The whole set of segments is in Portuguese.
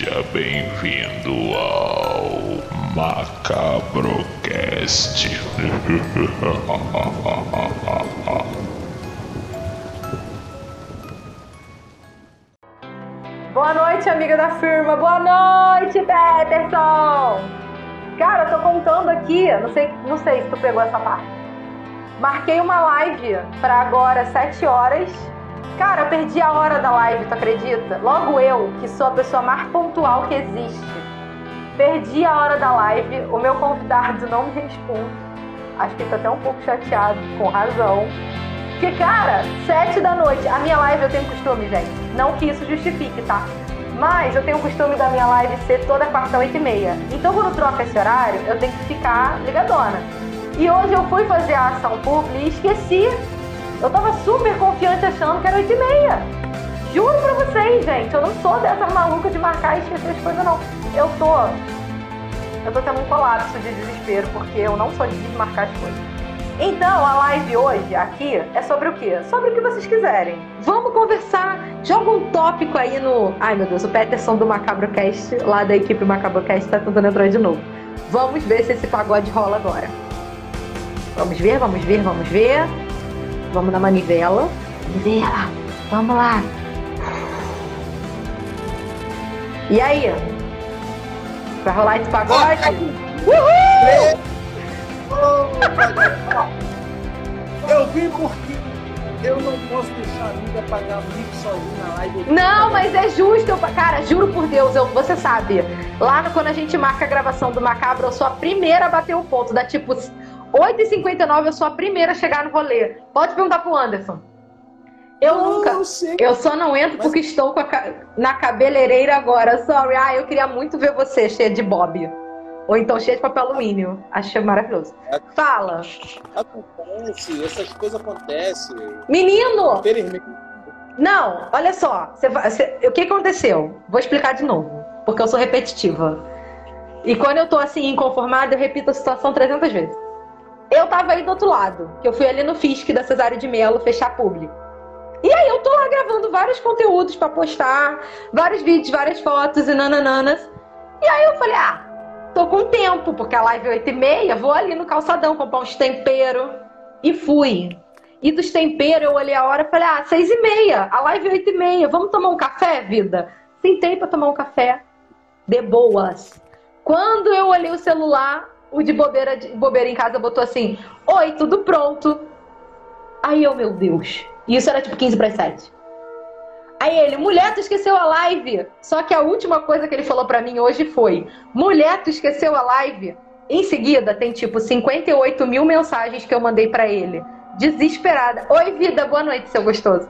Seja bem-vindo ao Macabrocast. Boa noite, amiga da firma. Boa noite, Peterson. Cara, eu tô contando aqui, não sei, não sei se tu pegou essa parte. Marquei uma live pra agora, 7 horas. Cara, eu perdi a hora da live, tu acredita? Logo eu, que sou a pessoa mais pontual que existe. Perdi a hora da live, o meu convidado não me responde. Acho que ele tá até um pouco chateado, com razão. Porque, cara, sete da noite, a minha live eu tenho costume, gente. Não que isso justifique, tá? Mas eu tenho o costume da minha live ser toda quarta, oito e meia. Então, quando troca esse horário, eu tenho que ficar ligadona. E hoje eu fui fazer a ação pública e esqueci. Eu tava super confiante achando que era oito e meia. Juro pra vocês, gente, eu não sou dessas malucas de marcar e esquecer as coisas, não. Eu tô. Eu tô tendo um colapso de desespero, porque eu não sou de desmarcar as coisas. Então, a live hoje aqui é sobre o quê? Sobre o que vocês quiserem. Vamos conversar. Joga um tópico aí no. Ai meu Deus, o Peterson do Macabrocast, lá da equipe Macabrocast, tá tentando entrar de novo. Vamos ver se esse pagode rola agora. Vamos ver, vamos ver, vamos ver. Vamos na manivela. Manivela, vamos lá. E aí? Vai rolar esse pagode? Uhul! Eu vim porque eu não posso deixar a amiga pagar mico sozinho na live. Não, mas é justo. Eu, cara, juro por Deus, eu, você sabe. Lá no, quando a gente marca a gravação do Macabro, eu sou a primeira a bater o ponto. Dá tipo 8h59, eu sou a primeira a chegar no rolê. Pode perguntar pro Anderson. Eu Não, nunca. eu sei. Eu só não entro Mas- porque estou com a na cabeleireira agora. Sorry. Ah, eu queria muito ver você cheia de bob. Ou então cheia de papel alumínio. Achei maravilhoso. Fala. Acontece, essas coisas acontecem. Menino! Infelizmente. Não, olha só. Você você- o que aconteceu? Vou explicar de novo, porque eu sou repetitiva. E quando eu tô assim, inconformada, eu repito a situação 300 vezes. Eu tava aí do outro lado, que eu fui ali no FISC da Cesário de Mello fechar público. E aí eu tô lá gravando vários conteúdos pra postar, vários vídeos, várias fotos e nanananas. E aí eu falei, ah, tô com tempo, porque a live é 8 e meia, vou ali no calçadão comprar uns temperos. E fui. E dos temperos eu olhei a hora e falei, ah, seis e meia, a live é oito e meia, vamos tomar um café, vida? Sentei pra tomar um café, de boas. Quando eu olhei o celular, o de bobeira, de bobeira em casa botou assim, oi, tudo pronto. Aí eu, meu Deus, e isso era tipo 15 para 7. Aí ele, mulher, tu esqueceu a live. Só que a última coisa que ele falou pra mim hoje foi, mulher, tu esqueceu a live. Em seguida, tem tipo 58 mil mensagens que eu mandei pra ele. Desesperada. Oi, vida, boa noite, seu gostoso.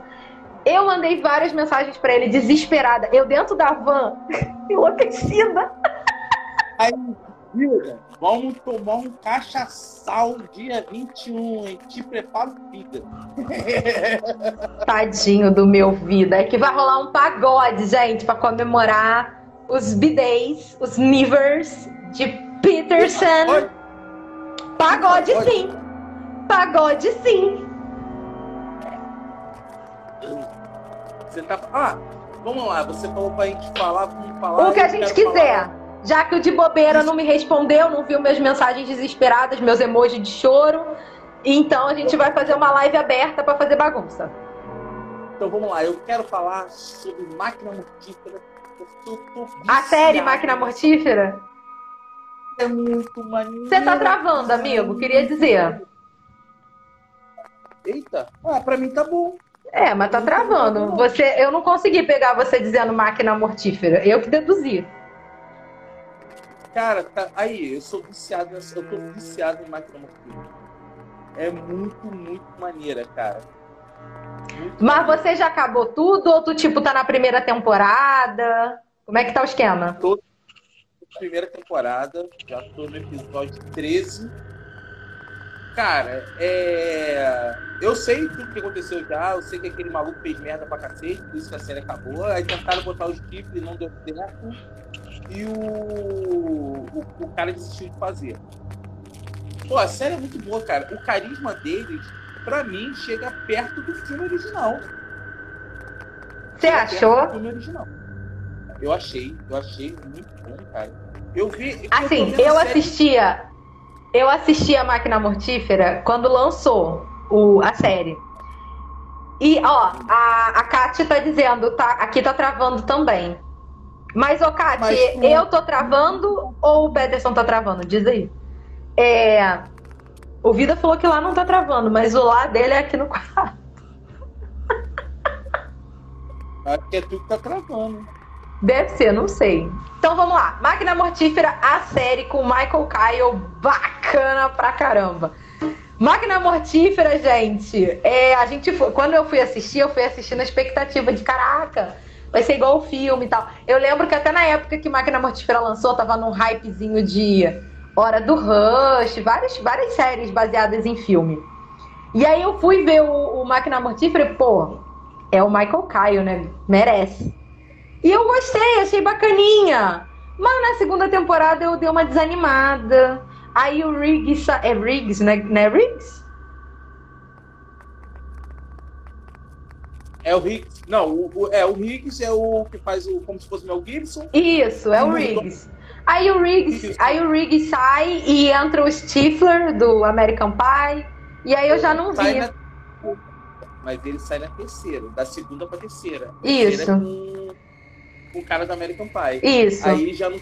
Eu mandei várias mensagens pra ele, desesperada. Eu dentro da van, enlouquecida. Aí, Hilda, vamos tomar um cachaçal dia 21, hein? Te preparo, vida. Tadinho do meu vida. É que vai rolar um pagode, gente, pra comemorar os bidês, os nivers de Peterson. Oi. Pagode Pagode. sim. Pagode sim. Você tá. Ah, vamos lá, você falou pra gente falar, vamos falar. O que a gente quiser. falar. Já que o de bobeira não me respondeu, não viu minhas mensagens desesperadas, meus emojis de choro. Então a gente vai fazer uma live aberta pra fazer bagunça. Então vamos lá, eu quero falar sobre máquina mortífera. Eu tô A série. Máquina Mortífera? é muito maneiro. Você tá travando, amigo, queria dizer. Eita, ah, pra mim tá bom. É, mas tá travando. Você, eu não consegui pegar você dizendo máquina mortífera. Eu que deduzi. Cara, tá- aí, eu sou viciado, nessa- eu tô viciado em mortífera. É muito, muito maneira, cara. Muito Mas maneira. você já acabou tudo ou tu, tipo, tá na primeira temporada? Como é que tá o esquema? primeira temporada, já tô no episódio 13. Cara, é. Eu sei tudo que aconteceu já, eu sei que aquele maluco fez merda pra cacete, por isso que a série acabou. Aí tentaram botar os chifres e não deu certo. E o... o. o cara desistiu de fazer. Pô, a série é muito boa, cara. O carisma deles, pra mim, chega perto do filme original. Você achou? Do filme original. Eu achei, eu achei muito bom, cara. Eu vi. Assim, eu assistia. Eu assisti a Máquina Mortífera quando lançou o, a série. E, ó, a, a Kátia tá dizendo, tá, aqui tá travando também. Mas, ô, Kátia, Mas, eu tô travando ou o Peterson tá travando? Diz aí. É, o Vida falou que lá não tá travando, mas o lá dele é aqui no quarto. Acho que é tu que tá travando. Deve ser, não sei. Então vamos lá. Máquina Mortífera, a série com Michael Kyle, bacana pra caramba. Máquina Mortífera, gente, é, a gente foi, quando eu fui assistir, eu fui assistir na expectativa de caraca, vai ser igual o filme e tal. Eu lembro que até na época que Máquina Mortífera lançou, tava num hypezinho de Hora do Rush, várias, várias séries baseadas em filme. E aí eu fui ver o, o Máquina Mortífera e, pô, é o Michael Kyle, né? Merece. E eu gostei, achei bacaninha. Mas na segunda temporada eu dei uma desanimada. Aí o Riggs. É Riggs, né? Não é Riggs? É o Riggs. Não, o, o, é, o Riggs é o que faz o. como se fosse o Mel Gibson. Isso, é o Riggs. Aí o Riggs, aí o Riggs sai e entra o Stifler do American Pie. E aí eu já não vi. Na... Mas ele sai na terceira, da segunda pra terceira. Isso. Terceira com com o cara do American Pie. Isso. Aí já não.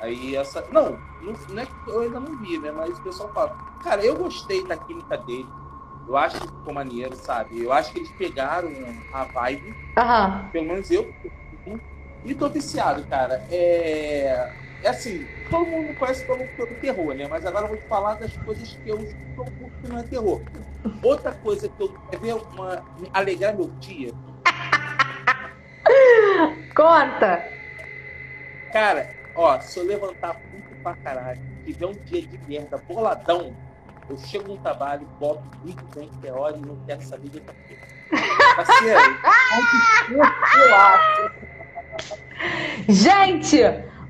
Aí essa. Não, não, não é que eu ainda não vi, né? Mas o pessoal fala. Cara, eu gostei da química dele. Eu acho que ficou maneiro, sabe? Eu acho que eles pegaram a vibe. Uhum. Pelo menos eu. E tô viciado, cara. É. É assim, todo mundo conhece pelo, pelo terror, né? Mas agora eu vou te falar das coisas que eu estou que não é terror. Outra coisa que eu quero ver uma, alegrar meu dia Conta! Cara, ó, se eu levantar muito pra caralho, tiver um dia de merda boladão, eu chego no trabalho, boto Big Bang Theory e não quero saber de outra coisa. Parceiro, Gente,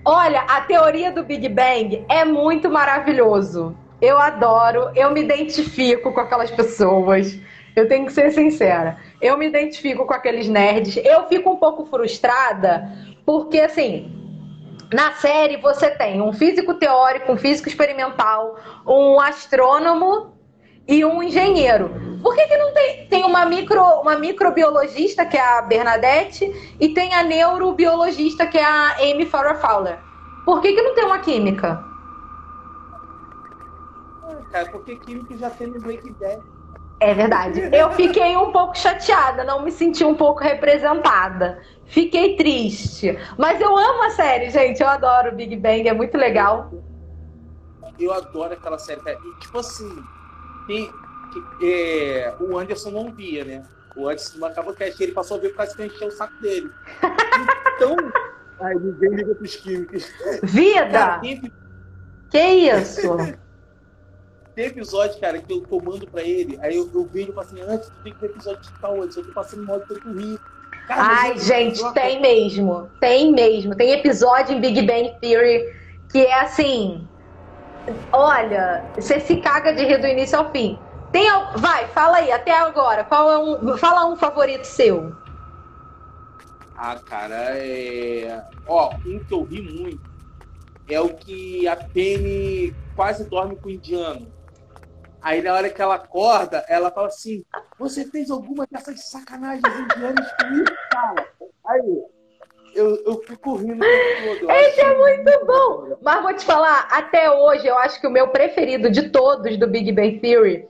olha, a teoria do Big Bang é muito maravilhoso. Eu adoro, eu me identifico com aquelas pessoas. Eu tenho que ser sincera. Eu me identifico com aqueles nerds. Eu fico um pouco frustrada, porque assim, na série você tem um físico teórico, um físico experimental, um astrônomo e um engenheiro. Por que, que não tem, tem uma, micro, uma microbiologista, que é a Bernadette, e tem a neurobiologista, que é a Amy Farrah Fowler? Por que, que não tem uma química? Ah, cara, porque química já tem no Breaking Bad. É verdade. Eu fiquei um pouco chateada, não me senti um pouco representada. Fiquei triste. Mas eu amo a série, gente. Eu adoro o Big Bang, é muito legal. Eu adoro aquela série. E, tipo assim, tem, é, o Anderson não via, né? O Anderson não acabou que ele passou a ver por causa que encheu o saco dele. Então. Ai, ninguém liga pros químicos. Vida! Cara, Que isso? Tem episódio, cara, que eu comando pra ele, aí eu, eu vejo e falo assim, antes tu tem que ver episódio de tal, antes eu tô passando modo pra tu rir. Cara, Ai, gente, tem mesmo. Tem mesmo. Tem episódio em Big Bang Theory que é assim. Olha, você se caga de rir do início ao fim. Tem, vai, fala aí, até agora. Qual é um. Fala um favorito seu. Ah, cara, é. Ó, um que eu ri muito é o que a Penny quase dorme com o indiano. Aí na hora que ela acorda, ela fala assim: Você fez alguma dessas sacanagens indianas comigo, cara? Aí eu, eu fico rindo todo. Esse é muito bom! Mas vou te falar, até hoje eu acho que o meu preferido de todos do Big Bang Theory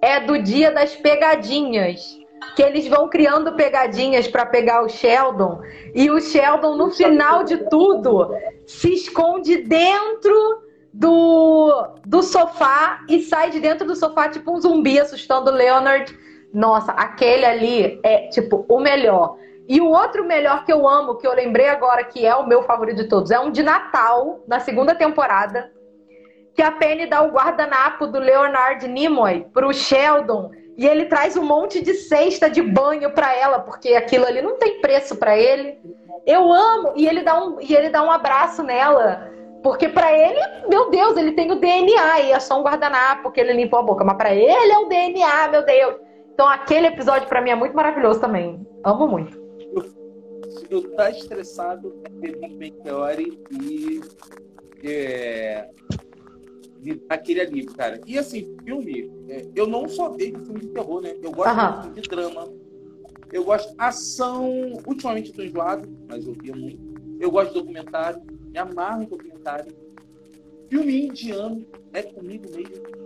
é do dia das pegadinhas. Que eles vão criando pegadinhas para pegar o Sheldon. E o Sheldon, no final de tudo, se esconde dentro do, do sofá e sai de dentro do sofá tipo um zumbi assustando o Leonard. Nossa, aquele ali é tipo o melhor. E o outro melhor que eu amo, que eu lembrei agora que é o meu favorito de todos, é um de Natal, na segunda temporada, que a Penny dá o guardanapo do Leonard Nimoy pro Sheldon e ele traz um monte de cesta de banho para ela, porque aquilo ali não tem preço para ele. Eu amo e ele dá um e ele dá um abraço nela. Porque para ele, meu Deus, ele tem o DNA e é só um guardanapo que ele limpou a boca. Mas para ele é o DNA, meu Deus. Então aquele episódio para mim é muito maravilhoso também. Amo muito. se eu tá estressado, é Big Bang Theory e é, aquele alívio, cara. E assim, filme, é, eu não só vejo filme de terror, né? Eu gosto Aham. de filme de drama. Eu gosto de ação. Ultimamente eu tô enjoado, mas eu via muito. Eu gosto de documentário, me amarro em documentário. Filme indiano é comigo mesmo.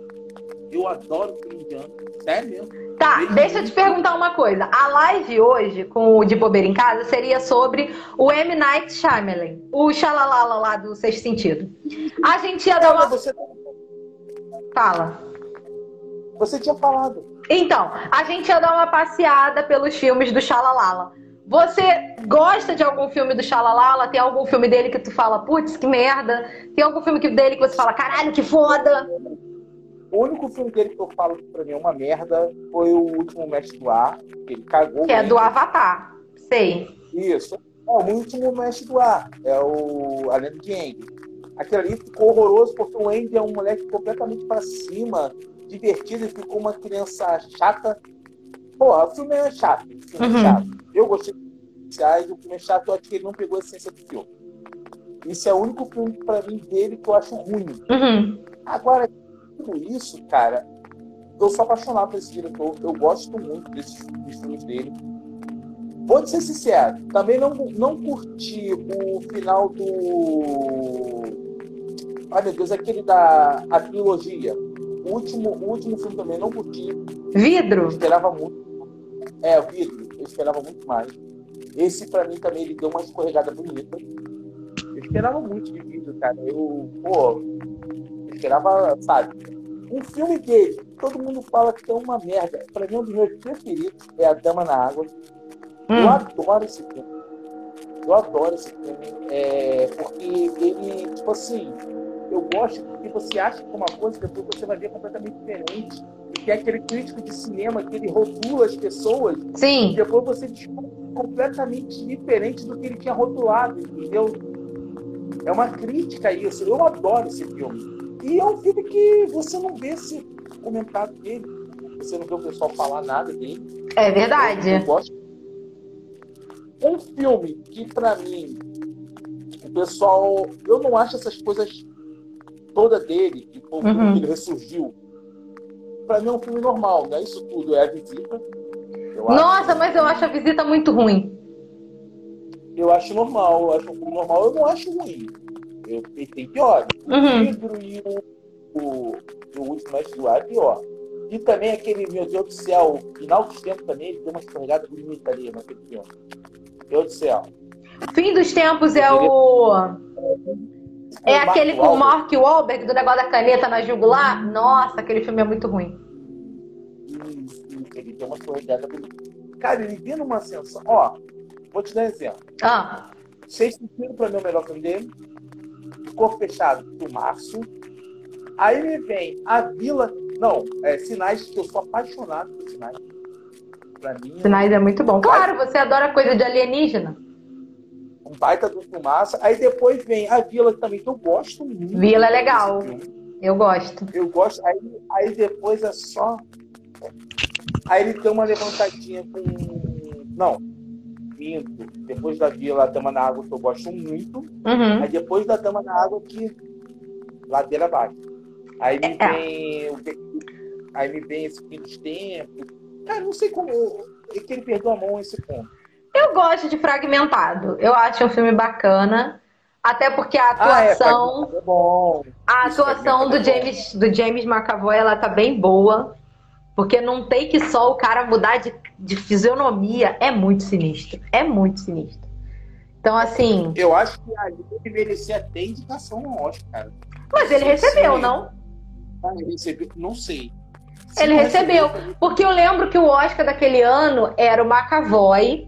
Eu adoro filme indiano. Sério mesmo. Tá, Desde deixa eu te perguntar uma coisa. A live hoje, com o De Bobeira em Casa, seria sobre o M. Night Shyamalan. O Xalalala lá do Sexto Sentido. A gente ia dar uma... você, Fala. você tinha falado. Então, a gente ia dar uma passeada pelos filmes do Xalalala. Você gosta de algum filme do Xalalala? Tem algum filme dele que tu fala, putz, que merda? Tem algum filme que- dele que você fala, caralho, que foda? O único filme dele que eu falo que pra mim é uma merda foi o último Mestre do Ar, que ele cagou. Que é do Avatar. Sei. Isso. É, o último Mestre do Ar. É o A Lenda de Andy. Aquele ali ficou horroroso porque o Andy é um moleque completamente pra cima, divertido, e ficou uma criança chata. Porra, o filme é chato. O filme Uhum. é chato. Eu gostei dos iniciais, o filme é chato, eu acho que ele não pegou a essência do filme. Esse é o único filme pra mim dele que eu acho ruim. Uhum. Agora, tudo isso, cara, eu sou apaixonado por esse diretor. Eu gosto muito desses dos filmes dele. Vou te ser sincero, também não, não curti o final do. Ai meu Deus, aquele da a trilogia. O último, o último filme também não curti. Eu Vidro? esperava muito. É, o vidro, eu esperava muito mais. Esse, pra mim, também ele deu uma escorregada bonita. Eu esperava muito de vidro, cara. Eu, pô, eu esperava, sabe? Um filme dele, todo mundo fala que é uma merda. Pra mim, um dos meus preferidos é A Dama na Água. Eu Hum. adoro esse filme. Eu adoro esse filme. É, porque ele, tipo assim, eu gosto porque você acha que uma coisa, depois você vai ver completamente diferente. E tem aquele crítico de cinema que ele rotula as pessoas e Sim. depois você descobre completamente diferente do que ele tinha rotulado, entendeu? É uma crítica a isso. Eu adoro esse filme. E é um filme que você não vê esse comentário dele. Você não vê o pessoal falar nada dele. É Eu verdade. gosto. Um filme que, pra mim, o pessoal. Eu não acho essas coisas todas dele, que Uhum. que ele ressurgiu. Pra mim é um filme normal, não é isso tudo, é a visita. Nossa, acho, mas eu acho a visita muito ruim. eu acho normal, eu acho um filme normal, eu não acho ruim. Eu, tem pior. O Uhum. vidro e o, o, o último mestre do ar é pior. E também aquele, meu Deus do céu, final dos tempos também, ele deu uma escorregada bonita ali naquele filme. Meu Deus do céu. Fim dos tempos é o. É O aquele Mark com o. Mark Wahlberg do negócio da caneta na jugular? Nossa, aquele filme é muito ruim. Ele deu uma bonita. Cara, ele vindo uma ascensão. Ó, vou te dar um exemplo. Ah, Sexto Sentido pra mim é o melhor filme dele. Corpo Fechado, do Março. Aí me vem A Vila. Não, é Sinais, que eu sou apaixonado por Sinais. Pra mim, Sinais é muito bom. Claro, você adora coisa de alienígena. Um baita do filmaço. Aí depois vem A Vila também, que eu gosto muito. Vila é legal. Eu gosto. Eu gosto. Aí, aí depois é só. Aí ele deu uma levantadinha com. Não. Minto. Depois da Vila, a Dama na Água, que eu gosto muito. Uhum. Aí depois da Dama na Água, que. Ladeira abaixo. Aí me É. vem. o- Aí me vem esse fim dos tempos. Cara, não sei como. É que ele perdeu a mão nesse ponto. Eu gosto de Fragmentado. Eu acho um filme bacana. Até porque a Ah, é, atuação, é bom. a atuação do é. James, do James McAvoy, ela tá bem boa. Porque num take só o cara mudar de, de fisionomia é muito sinistro. É muito sinistro. Então, assim. Eu acho que ali ele merecia até indicação ao Oscar. Mas ele recebeu, não? Ah, ele recebeu? Não sei. Se Ele não recebeu. Porque eu lembro que o Oscar daquele ano era o McAvoy,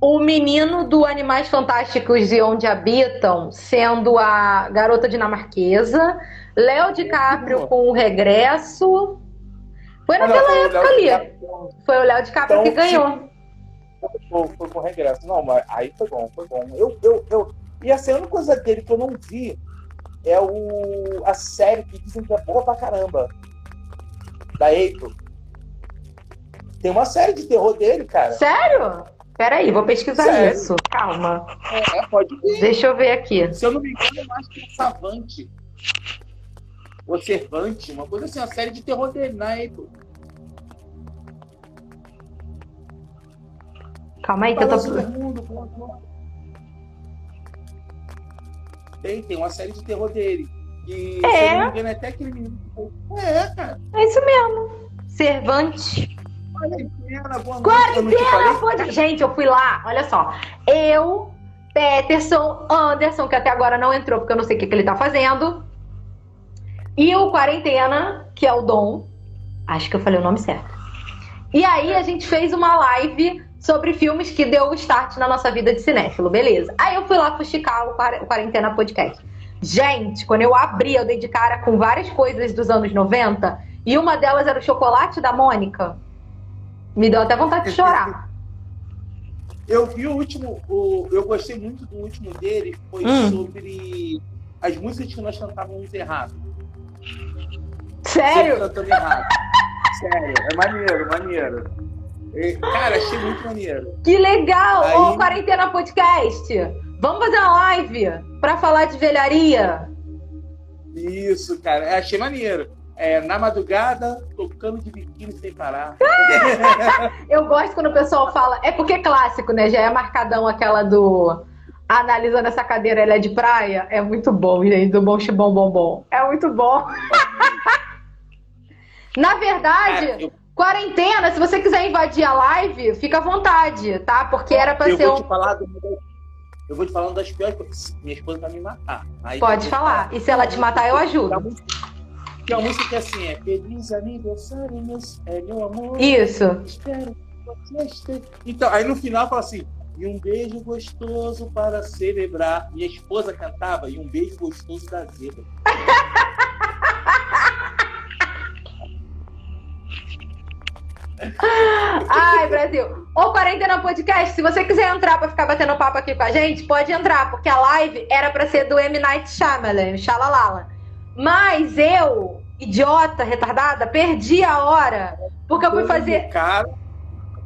o menino do Animais Fantásticos e Onde Habitam, sendo a garota dinamarquesa, Léo DiCaprio com o regresso. Foi não, naquela foi o época ali. DiCaprio, Foi o Léo DiCaprio Então, que ganhou. Foi, foi com regresso. Não, mas aí foi bom, foi bom. Eu, eu, eu... E assim, a única coisa dele que eu não vi é o... a série que dizem que é boa pra caramba. Da April. Tem uma série de terror dele, cara. Sério? Peraí, vou pesquisar Sério? isso. Calma. É, pode ver. Deixa eu ver aqui. Se eu não me engano, eu acho que é Savante. Ou Servante, uma coisa assim, uma série de terror dele na Apple. Calma aí que eu tô. Uma- Tem, tem uma série de terror dele. E, É? se eu não me engano, é até aquele menino. É, cara. É isso mesmo. Servante. Quarentena, boa noite. Quarentena, falei? pode... Gente, eu fui lá, olha só. Eu, Peterson, Anderson, que até agora não entrou porque eu não sei o que, que ele tá fazendo. E o Quarentena, que é o Dom. Acho que eu falei o nome certo. E aí a gente fez uma live sobre filmes que deu o start na nossa vida de cinéfilo, beleza. Aí eu fui lá fuxicar Quar- o Quarentena Podcast. Gente, quando eu abri, eu dei de cara com várias coisas dos anos 90. E uma delas era o chocolate da Mônica. Me deu até vontade de chorar. Eu vi o último, o, eu gostei muito do último dele, foi Hum. sobre as músicas que nós cantávamos errado. Sério? Sempre cantando errado. Sério, é maneiro, maneiro. E, cara, achei muito maneiro. Que legal! Aí- Ô, Quarentena Podcast! Vamos fazer uma live pra falar de velharia? Isso, cara, é, achei maneiro. É, na madrugada, tocando de biquíni sem parar. Eu gosto quando o pessoal fala. É porque é clássico, né? Já é marcadão aquela do. Analisando essa cadeira, ela é de praia. É muito bom, gente. Do bom chibom bom bom. É muito bom. Na verdade, Cara, eu, quarentena, se você quiser invadir a live, fica à vontade, tá? Porque era pra eu ser vou um. te falar do- eu vou te falar uma das piores coisas. Minha esposa vai me matar. Aí Pode falar. E se ela te matar, eu ajudo. Música- Tem uma música que é assim, é Feliz aniversário, meu, é, meu amor. Isso. Espero que você esteja. Então, aí no final fala assim, e um beijo gostoso para celebrar. Minha esposa cantava, e um beijo gostoso da zebra. Ai, Brasil. Ô, Quarentena Podcast, se você quiser entrar pra ficar batendo papo aqui com a gente, pode entrar, porque a live era pra ser do M. Night Shyamalan, Xalalala. Mas eu, idiota, retardada, perdi a hora, porque eu fui fazer... Cara,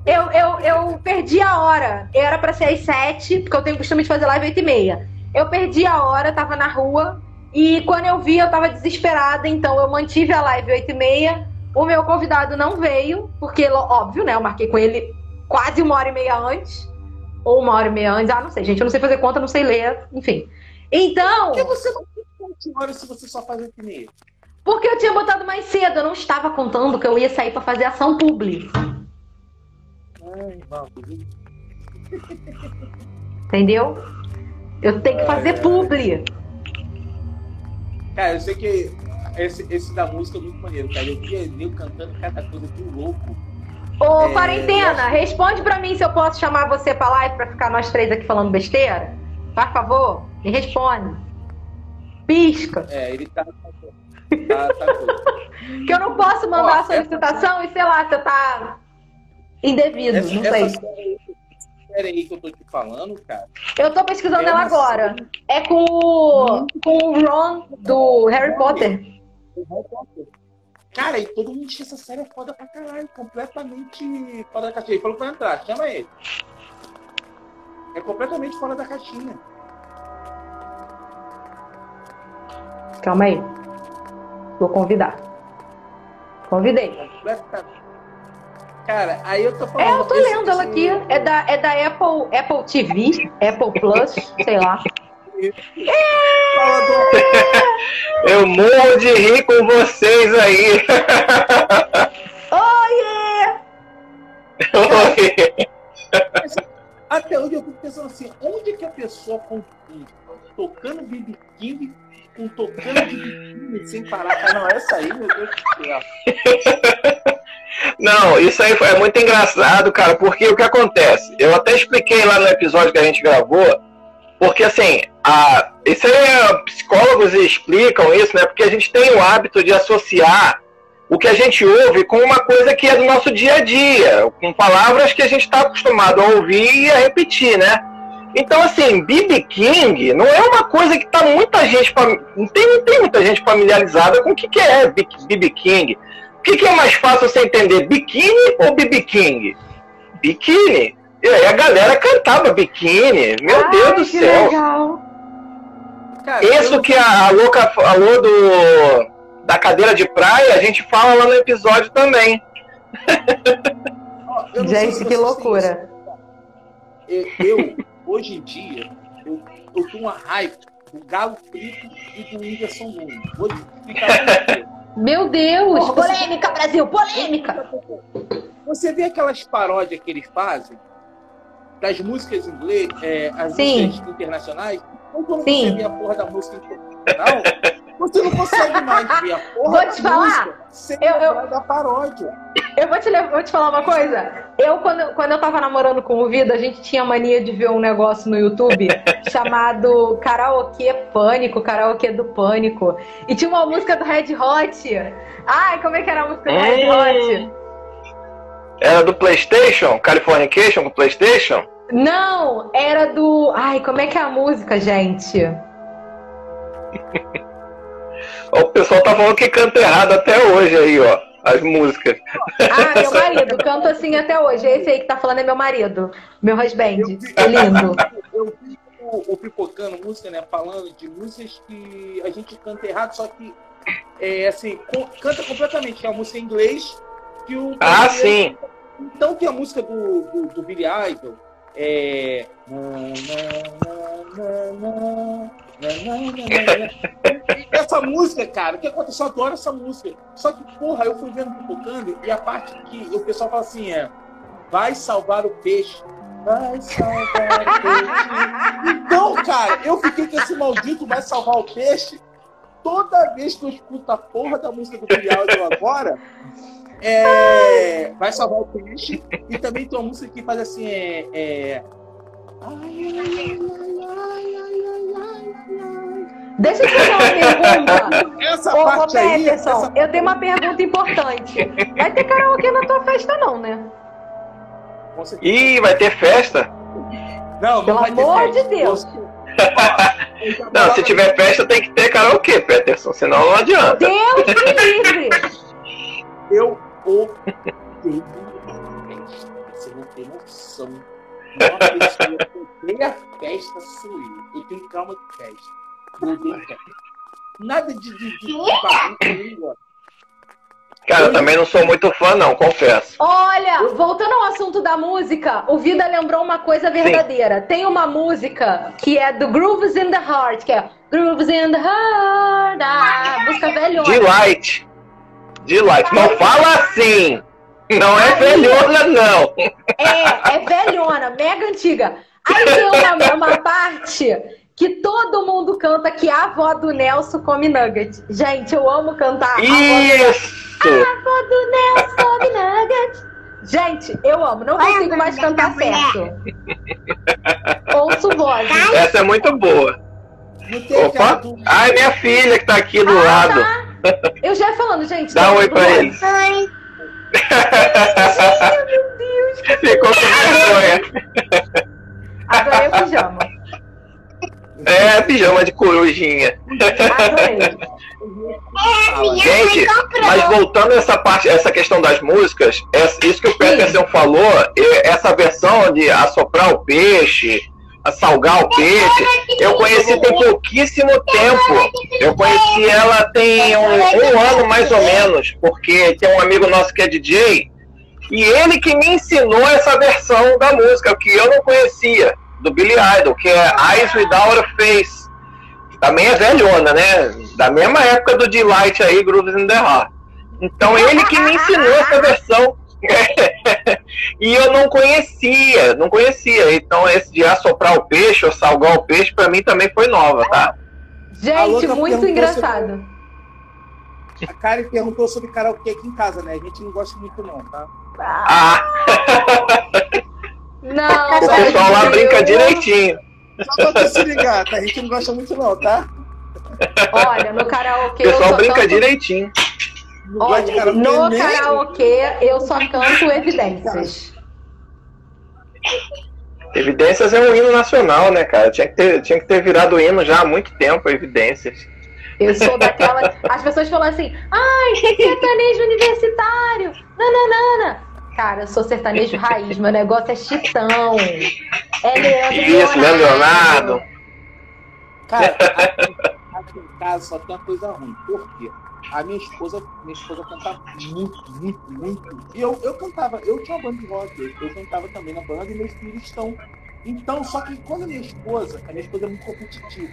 Eu, eu, eu perdi a hora. Era pra ser às sete, porque eu tenho o costume de fazer live às oito e meia. Eu perdi a hora, tava na rua, e quando eu vi, eu tava desesperada, então eu mantive a live às oito e meia. O meu convidado não veio, porque, óbvio, né? Eu marquei com ele quase uma hora e meia antes. Ou uma hora e meia antes. Ah, não sei, gente. Eu não sei fazer conta, não sei ler, enfim. Então, por que você não tem 7 horas se você só faz 8 e meia? porque eu tinha botado mais cedo, eu não estava contando que eu ia sair pra fazer ação pública. Ai. Entendeu? Eu tenho que fazer publi. Cara, eu sei que esse, esse da música é muito maneiro, cara. Eu via nego cantando cada coisa de louco. Ô, É, quarentena, responde pra mim se eu posso chamar você pra live pra ficar nós três aqui falando besteira. Por favor, me responde. Pisca. É, ele tá. Tá, tá doido. Que eu não posso mandar Ó, a solicitação e sei lá, você tá indevido, Essa, não essa sei. série, série aí que eu tô te falando, cara. Eu tô pesquisando é ela agora. série- É com o, com o Ron do Harry Potter. Cara, e todo mundo diz que essa série é foda pra caralho, completamente fora da caixinha. Ele falou vai entrar, chama ele. É completamente fora da caixinha. Calma aí. Vou convidar. Convidei. Cara, aí eu tô falando. É, eu tô lendo ela aqui. É da, é da Apple, Apple TV, Apple Plus, sei lá. Do- Eu morro de rir com vocês aí. Oiê! Até hoje eu fico pensando assim, onde que a pessoa confunde tocando BB King com tocando de biquíni sem parar? Ah, não, essa aí, meu Deus do céu. Não, isso aí é muito engraçado, cara, porque o que acontece? Eu até expliquei lá no episódio que a gente gravou, porque assim, a, isso aí é, psicólogos explicam isso, né? Porque a gente tem o hábito de associar o que a gente ouve com uma coisa que é do nosso dia a dia, com palavras que a gente está acostumado a ouvir e a repetir, né? Então, assim, BB King não é uma coisa que tá muita gente. Não tem, não tem muita gente familiarizada com o que, que é BB King. O que, que é mais fácil você entender, biquíni ou BB King? Biquíni. E aí a galera cantava biquíni. Meu Ai, Deus do que céu. legal. Cara, Isso que a, a louca falou do, da cadeira de praia, a gente fala lá no episódio também. Gente, que loucura. Eu, hoje em dia, eu, eu tenho uma raiva do Galo Frito e do Whindersson Nunes. Vou explicar. Meu Deus, polêmica, Brasil, polêmica. Você vê aquelas paródias que eles fazem das músicas inglês, é, as Sim. músicas internacionais, ou quando Sim. você vê a porra da música internacional, você não consegue mais ver a porra Vou da te falar, música sem eu- da paródia. Eu vou te, vou te falar uma coisa. Eu, quando, quando eu tava namorando com o Vida, a gente tinha mania de ver um negócio no YouTube chamado Karaokê Pânico, Karaokê do Pânico. E tinha uma música do Red Hot. Ai, como é que era a música do Red Hot? Era do PlayStation? Californication com PlayStation? Não, era do. Ai, como é que é a música, gente? O pessoal tá falando que canta errado até hoje aí, ó. As músicas. Ah, meu marido, canto assim até hoje. Esse aí que tá falando é meu marido, meu husband. É lindo. Eu vi o, Pipocando música, né? Falando de músicas que a gente canta errado, só que é assim, canta completamente, que é a música em inglês que o Ah, sim. Então tem a música do, do, do Billy Idol, é. Essa música, cara, o que aconteceu? Eu adoro essa música. Só que, porra, eu fui vendo pipocando e a parte que o pessoal fala assim é. Vai salvar o peixe. Vai salvar o peixe. Então, cara, eu fiquei com esse maldito vai salvar o peixe. Toda vez que eu escuto a porra da música do Billy agora, é, vai salvar o peixe. E também tem uma música que faz assim, é. é ai, ai, ai, ai, ai. Deixa eu te fazer uma pergunta. Essa Ô, parte aí. Peterson, essa- eu tenho uma pergunta importante. Vai ter karaokê na tua festa, não, né? Ih, vai ter festa? Não, não Pelo ter amor festa. de Deus. Não, se tiver festa tem que ter karaokê, Peterson, senão não adianta. Deus me livre! Eu odeio. Você não tem noção. Uma pessoa que odeia festa sou eu. Eu tenho calma de festa. Odeio festa. Nada de, de, de gosto. Cara, eu também não sou muito fã, não, confesso. Olha, voltando ao assunto da música, o Vida lembrou uma coisa verdadeira. Tem uma música que é do Grooves in the Heart, que é Grooves in the Heart, ah, música velhona. Delight. Delight. Não fala assim. Não é velhona, não. É, é velhona, mega antiga. Aí tem uma, uma parte que todo mundo canta que a avó do Nelson come nugget. Gente, eu amo cantar a avó do Nelson. Isso. A avó do Nelson come nugget. Gente, eu amo, não consigo mais cantar certo. Ouço vozes. Essa é muito boa. Opa. Ai, minha filha que tá aqui do Ah, lado. tá. Eu já ia falando, gente. Dá um todo oi pra eles. Oi. Ai, meu Deus, que Ficou com vergonha. Adorei o pijama. É, pijama de corujinha. Adorei. Fala. Gente, mas voltando a essa parte, essa questão das músicas, essa- isso que o Peterson falou, e- essa versão de assoprar o peixe, a salgar o peixe, eu conheci tem pouquíssimo tempo. Eu conheci ela tem um, um ano mais ou menos, porque tem um amigo nosso que é DJ, e ele que me ensinou essa versão da música, que eu não conhecia, do Billy Idol, que é Eyes Without a Face. Também é velhona, né? Da mesma época do Delight aí, Grooves in the Heart. Então ele que me ensinou essa versão. E eu não conhecia, não conhecia. Então esse de assoprar o peixe ou salgar o peixe, pra mim também foi nova, tá? Gente, muito engraçado. A Karen perguntou sobre karaokê aqui em casa, né? A gente não gosta muito, não, tá? Ah, Não, o pessoal lá brinca direitinho. Só pra você se ligar, tá? A gente não gosta muito, não, tá? Olha, no karaokê O eu pessoal brinca direitinho. Olha, karaokê no nem- karaokê eu só canto evidências. Evidências é um hino nacional, né, cara? Tinha que ter, tinha que ter virado hino já há muito tempo, Evidências. Eu sou daquela. As pessoas falam assim, ai, sertanejo universitário, nananana. Cara, eu sou sertanejo raiz, meu negócio é chitão. É Leandro Isso, Leandro Leonardo. Cara, aqui, aqui em casa só tem uma coisa ruim. Por quê? A minha esposa, minha esposa cantava muito, muito, muito. E eu, eu cantava, eu tinha uma banda de rock, eu cantava também na banda e meus filhos estão. Então, só que quando a minha esposa, a minha esposa é muito competitiva.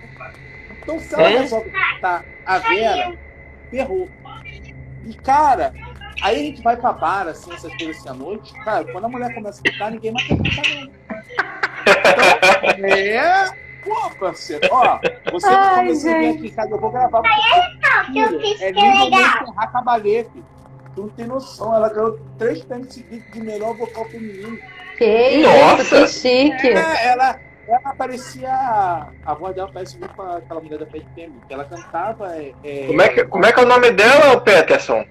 Então, se ela É? resolve cantar a Vera, ferrou. E, cara, aí a gente vai pra bar, assim, essas coisas assim à noite. Cara, quando a mulher começa a cantar, ninguém mais quer cantar, não. Então, é. Pô, parceiro, ó, você Ai, quando você vier gente. aqui em casa, eu vou gravar. porque, filho, é nível de enterrar cabalete. Tu não tem noção, ela ganhou três prêmios seguidos de melhor vocal feminino. Que Nossa. isso, que chique. É, ela, ela parecia. A voz dela parece muito com aquela mulher da Pet que ela cantava. É, é, Como é, que, como é que é o nome dela, Peterson?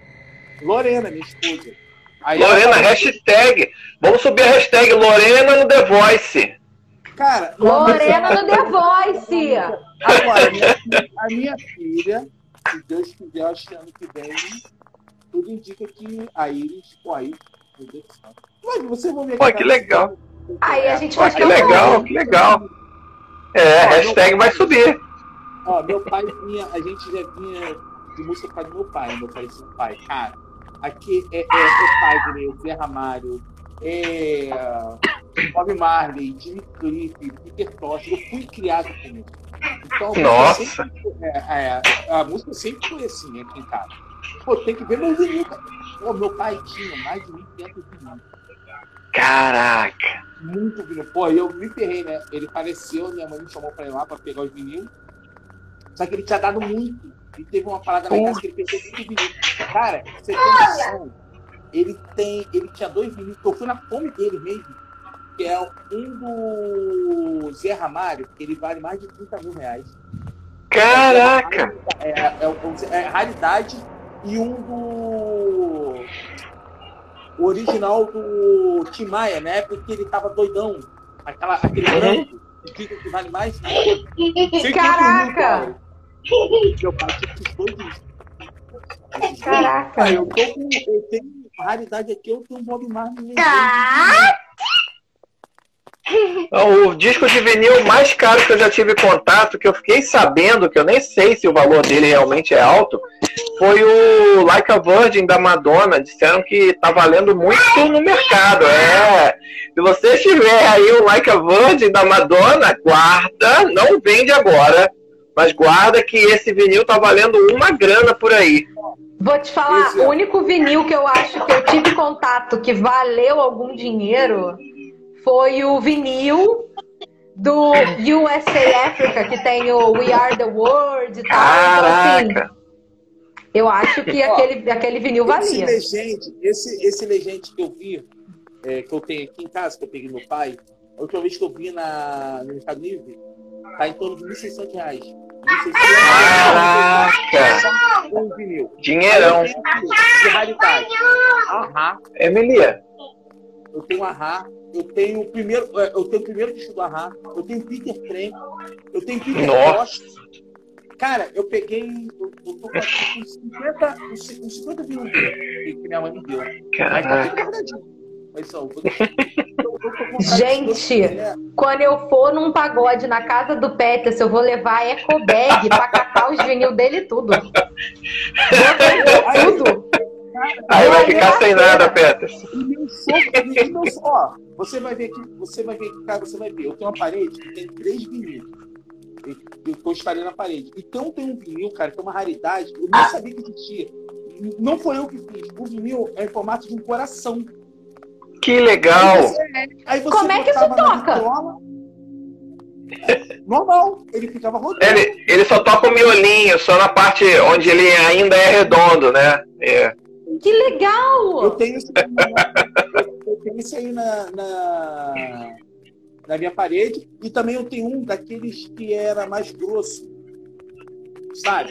Lorena, minha esposa. Aí Lorena, ela- hashtag. Vamos subir a hashtag Lorena no The Voice. Cara, Lorena no The Voice. Agora, a minha, filha- a minha filha, se Deus quiser, acho que ano que vem, tudo indica que a Iris, pô, a céu. Mas você vai ver Pô, que legal. Aí a gente Pô, faz que legal, que legal. É, hashtag vai subir. Ó, meu pai vinha, a gente já vinha de música do meu pai, meu pai é pai. Cara, aqui é, é, é Fagner, Zé Ramalho, é Bob Marley, Jimmy Cliff, Peter Tosh, eu fui criado com isso. Então, a música Nossa. sempre- é, é, a música sempre foi assim aqui em casa. Pô, tem que ver meu vinil. cara. Pô, meu pai tinha mais de 1.500 vinil. Caraca. Muito vinil. Pô, eu me ferrei, né? Ele faleceu, minha mãe me chamou pra ir lá pra pegar os vinil. Só que ele tinha dado muito. E teve uma parada na casa que ele perdeu muito vinil. Cara, você tem noção? Ele tem. Ele tinha dois vinil, que eu fui na fome dele mesmo. Que é um do Zé Ramalho, que ele vale mais de 30 mil reais. Caraca. É, é, é, é raridade e um do. O original do Tim Maia, na época que ele tava doidão. Aquela, aquele Uhum. branco, que diga que vale mais. de 150 mil, Caraca! cara. Meu pai tinha esses dois discos. Caraca. Cara, eu, tô com, eu tenho raridade aqui, eu tenho um Bob Marley. O disco de vinil mais caro que eu já tive contato, que eu fiquei sabendo, que eu nem sei se o valor dele realmente é alto, foi o Like a Virgin da Madonna. Disseram que tá valendo muito no mercado. É. Se você tiver aí o Like a Virgin da Madonna, guarda, não vende agora. Mas guarda que esse vinil tá valendo uma grana por aí. Vou te falar, é. o único vinil que eu acho que eu tive contato que valeu algum dinheiro foi o vinil do USA Africa, que tem o We Are the World e tal. Então, assim, eu acho que Ó, aquele, aquele vinil Esse valia. legende, esse, esse legende que eu vi, é, que eu tenho aqui em casa, que eu peguei meu pai, a última vez que eu vi na, no Mercado Livre, tá em torno de 1.600 reais. 1.600 Caraca. Um vinil. Dinheirão. De raridade. Ahá. Emilia. Eu tenho Ahá. Eu tenho o primeiro, é, eu tenho o primeiro do Ahá. Eu tenho Peter Frank. Eu tenho Peter Nossa. Cara, eu peguei. Eu, eu tô com aqui uns 50, uns, uns 50 vinil que, minha mãe me deu. Tá Caraca. guardadinho. Mas só, eu tô- eu tô com vontade Gente. de. Quando eu for num pagode na casa do Peterson, eu vou levar eco bag pra catar os vinil dele tudo. Vou tudo. Aí vai ficar sem nada, Peters. Meu sogro, meu so- ó, você vai ver aqui, você vai ver aqui, cara, você vai ver. Eu tenho uma parede que tem três Que eu instalei na parede. Então tem um vinil, cara, que é uma raridade. Eu nem sabia que existia. Não foi eu que fiz. O vinil é em formato de um coração. Que legal. Aí você, aí você Como é que isso toca? É, normal, ele ficava rodando. Ele, ele só toca o miolinho, só na parte onde ele ainda é redondo, né? É. Que Eu legal! tenho isso eu tenho isso aí na, na, na minha parede. E também eu tenho um daqueles que era mais grosso. Sabe?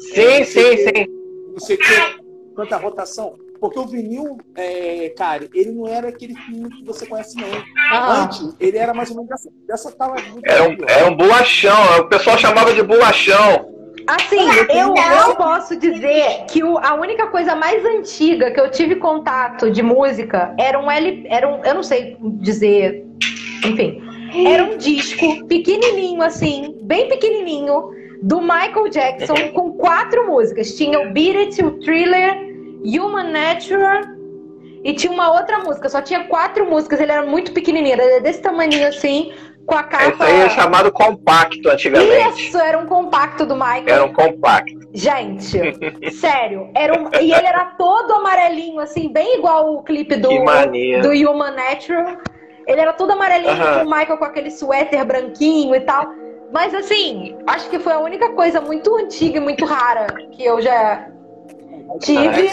Sim, sim, sim. Não sei o que, quanta rotação. Porque o vinil, é, cara, ele não era aquele vinil que você conhece, não. Ah, Antes, ele era mais ou menos dessa, dessa tala. Era um, era um bolachão. O pessoal chamava de bolachão. Assim, eu, eu posso dizer que o- a única coisa mais antiga que eu tive contato de música era um L. Era um, eu não sei dizer. Enfim. Era um disco pequenininho, assim, bem pequenininho, do Michael Jackson, com quatro músicas. Tinha o Beat It, o Thriller, Human Natural e tinha uma outra música. Só tinha quatro músicas, ele era muito pequenininho, era desse tamanho assim, com a Isso capa. aí é chamado compacto antigamente. Isso, era um compacto do Michael. Era um compacto. Gente, sério, era um... e ele era todo amarelinho, assim, bem igual o clipe do, do Human Natural. Ele era todo amarelinho, com o Michael com aquele suéter branquinho e tal. Mas assim, acho que foi a única coisa muito antiga e muito rara que eu já tive.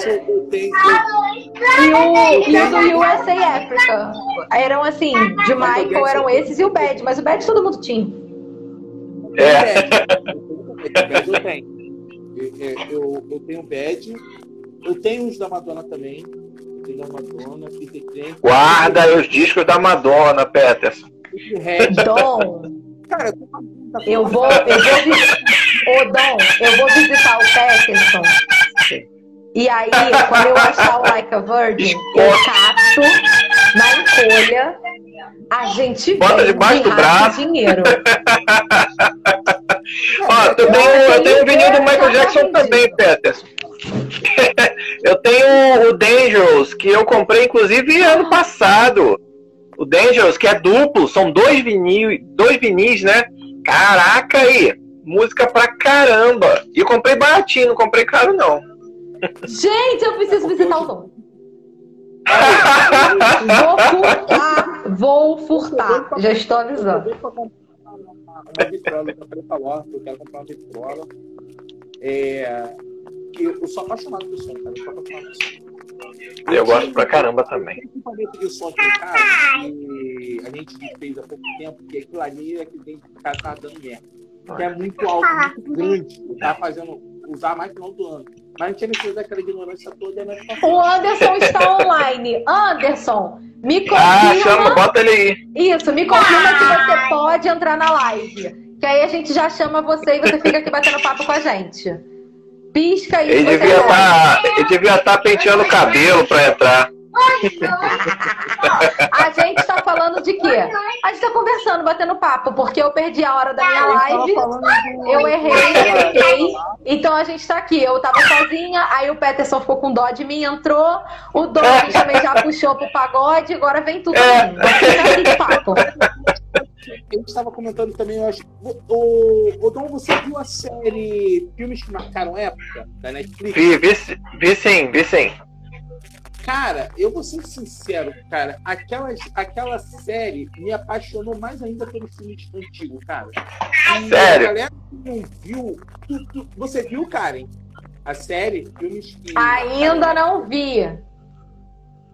E o, e o do USA Africa. Eram assim, de Michael eram esses e o Bad, mas o Bad todo mundo tinha. É. Bad eu tenho. Eu, tenho bad. Eu tenho os da Madonna também. Eu tenho da Madonna, Peter Trent. Guarda os discos da Madonna, Peterson. Dom, Cara, eu tô eu vou, eu vou visitar. Ô Dom, eu vou visitar o Peterson. E aí, quando eu achar o Like a Virgin, eu caço na encolha. A gente Bota debaixo de do braço. dinheiro. Ó, eu tenho, eu tenho o vinil do Michael Jackson também, Peterson. eu tenho o Dangerous, que eu comprei inclusive ano passado. O Dangerous, que é duplo, são dois vinil, dois vinis, né? Caraca aí, música pra caramba. E eu comprei baratinho, não comprei caro não. Gente, eu preciso visitar o Dom. Vou furtar, vou furtar. Já estou avisando. Eu vou comprar uma, vitrola, eu comprei pra loja, eu quero comprar uma vitrola. É, que eu sou apaixonado por som, cara. Eu sou apaixonado por som. Eu gosto pra caramba também. Tem um equipamento de som aqui em casa que a gente fez há pouco tempo, que aquilo ali é que tem que ficar tá dando merda. Que é muito alto, muito grande. Eu tava fazendo, usar mais no final do ano. Mas a gente tinha necessidade daquela ignorância toda nós O Anderson está online. Anderson, me Ah, chama, confirma. bota ele aí. Isso, me confirma que você pode entrar na live. Que aí a gente já chama você e você fica aqui batendo papo com a gente. Pisca aí. Ele devia pode. estar ele devia tá penteando o cabelo pra entrar. A gente tá falando de quê? A gente tá conversando, batendo papo, porque eu perdi a hora da minha live. Eu errei, errei. Então a gente tá aqui. Eu tava sozinha, aí o Peterson ficou com dó de mim, entrou. O Dom também já puxou pro pagode, agora vem tudo É. a mim. Vamos ficar aqui de papo. A gente estava comentando também, eu acho. O, o, Dom, você viu a série Filmes que Marcaram Época da Netflix? Vi, vi, vi sim, vi sim. Cara, eu vou ser sincero, cara. Aquela, aquela série me apaixonou mais ainda pelos filmes antigos, cara. E Sério? A galera que não viu. tu- tu- você viu, Karen? A série Filmes que. Ainda não vi.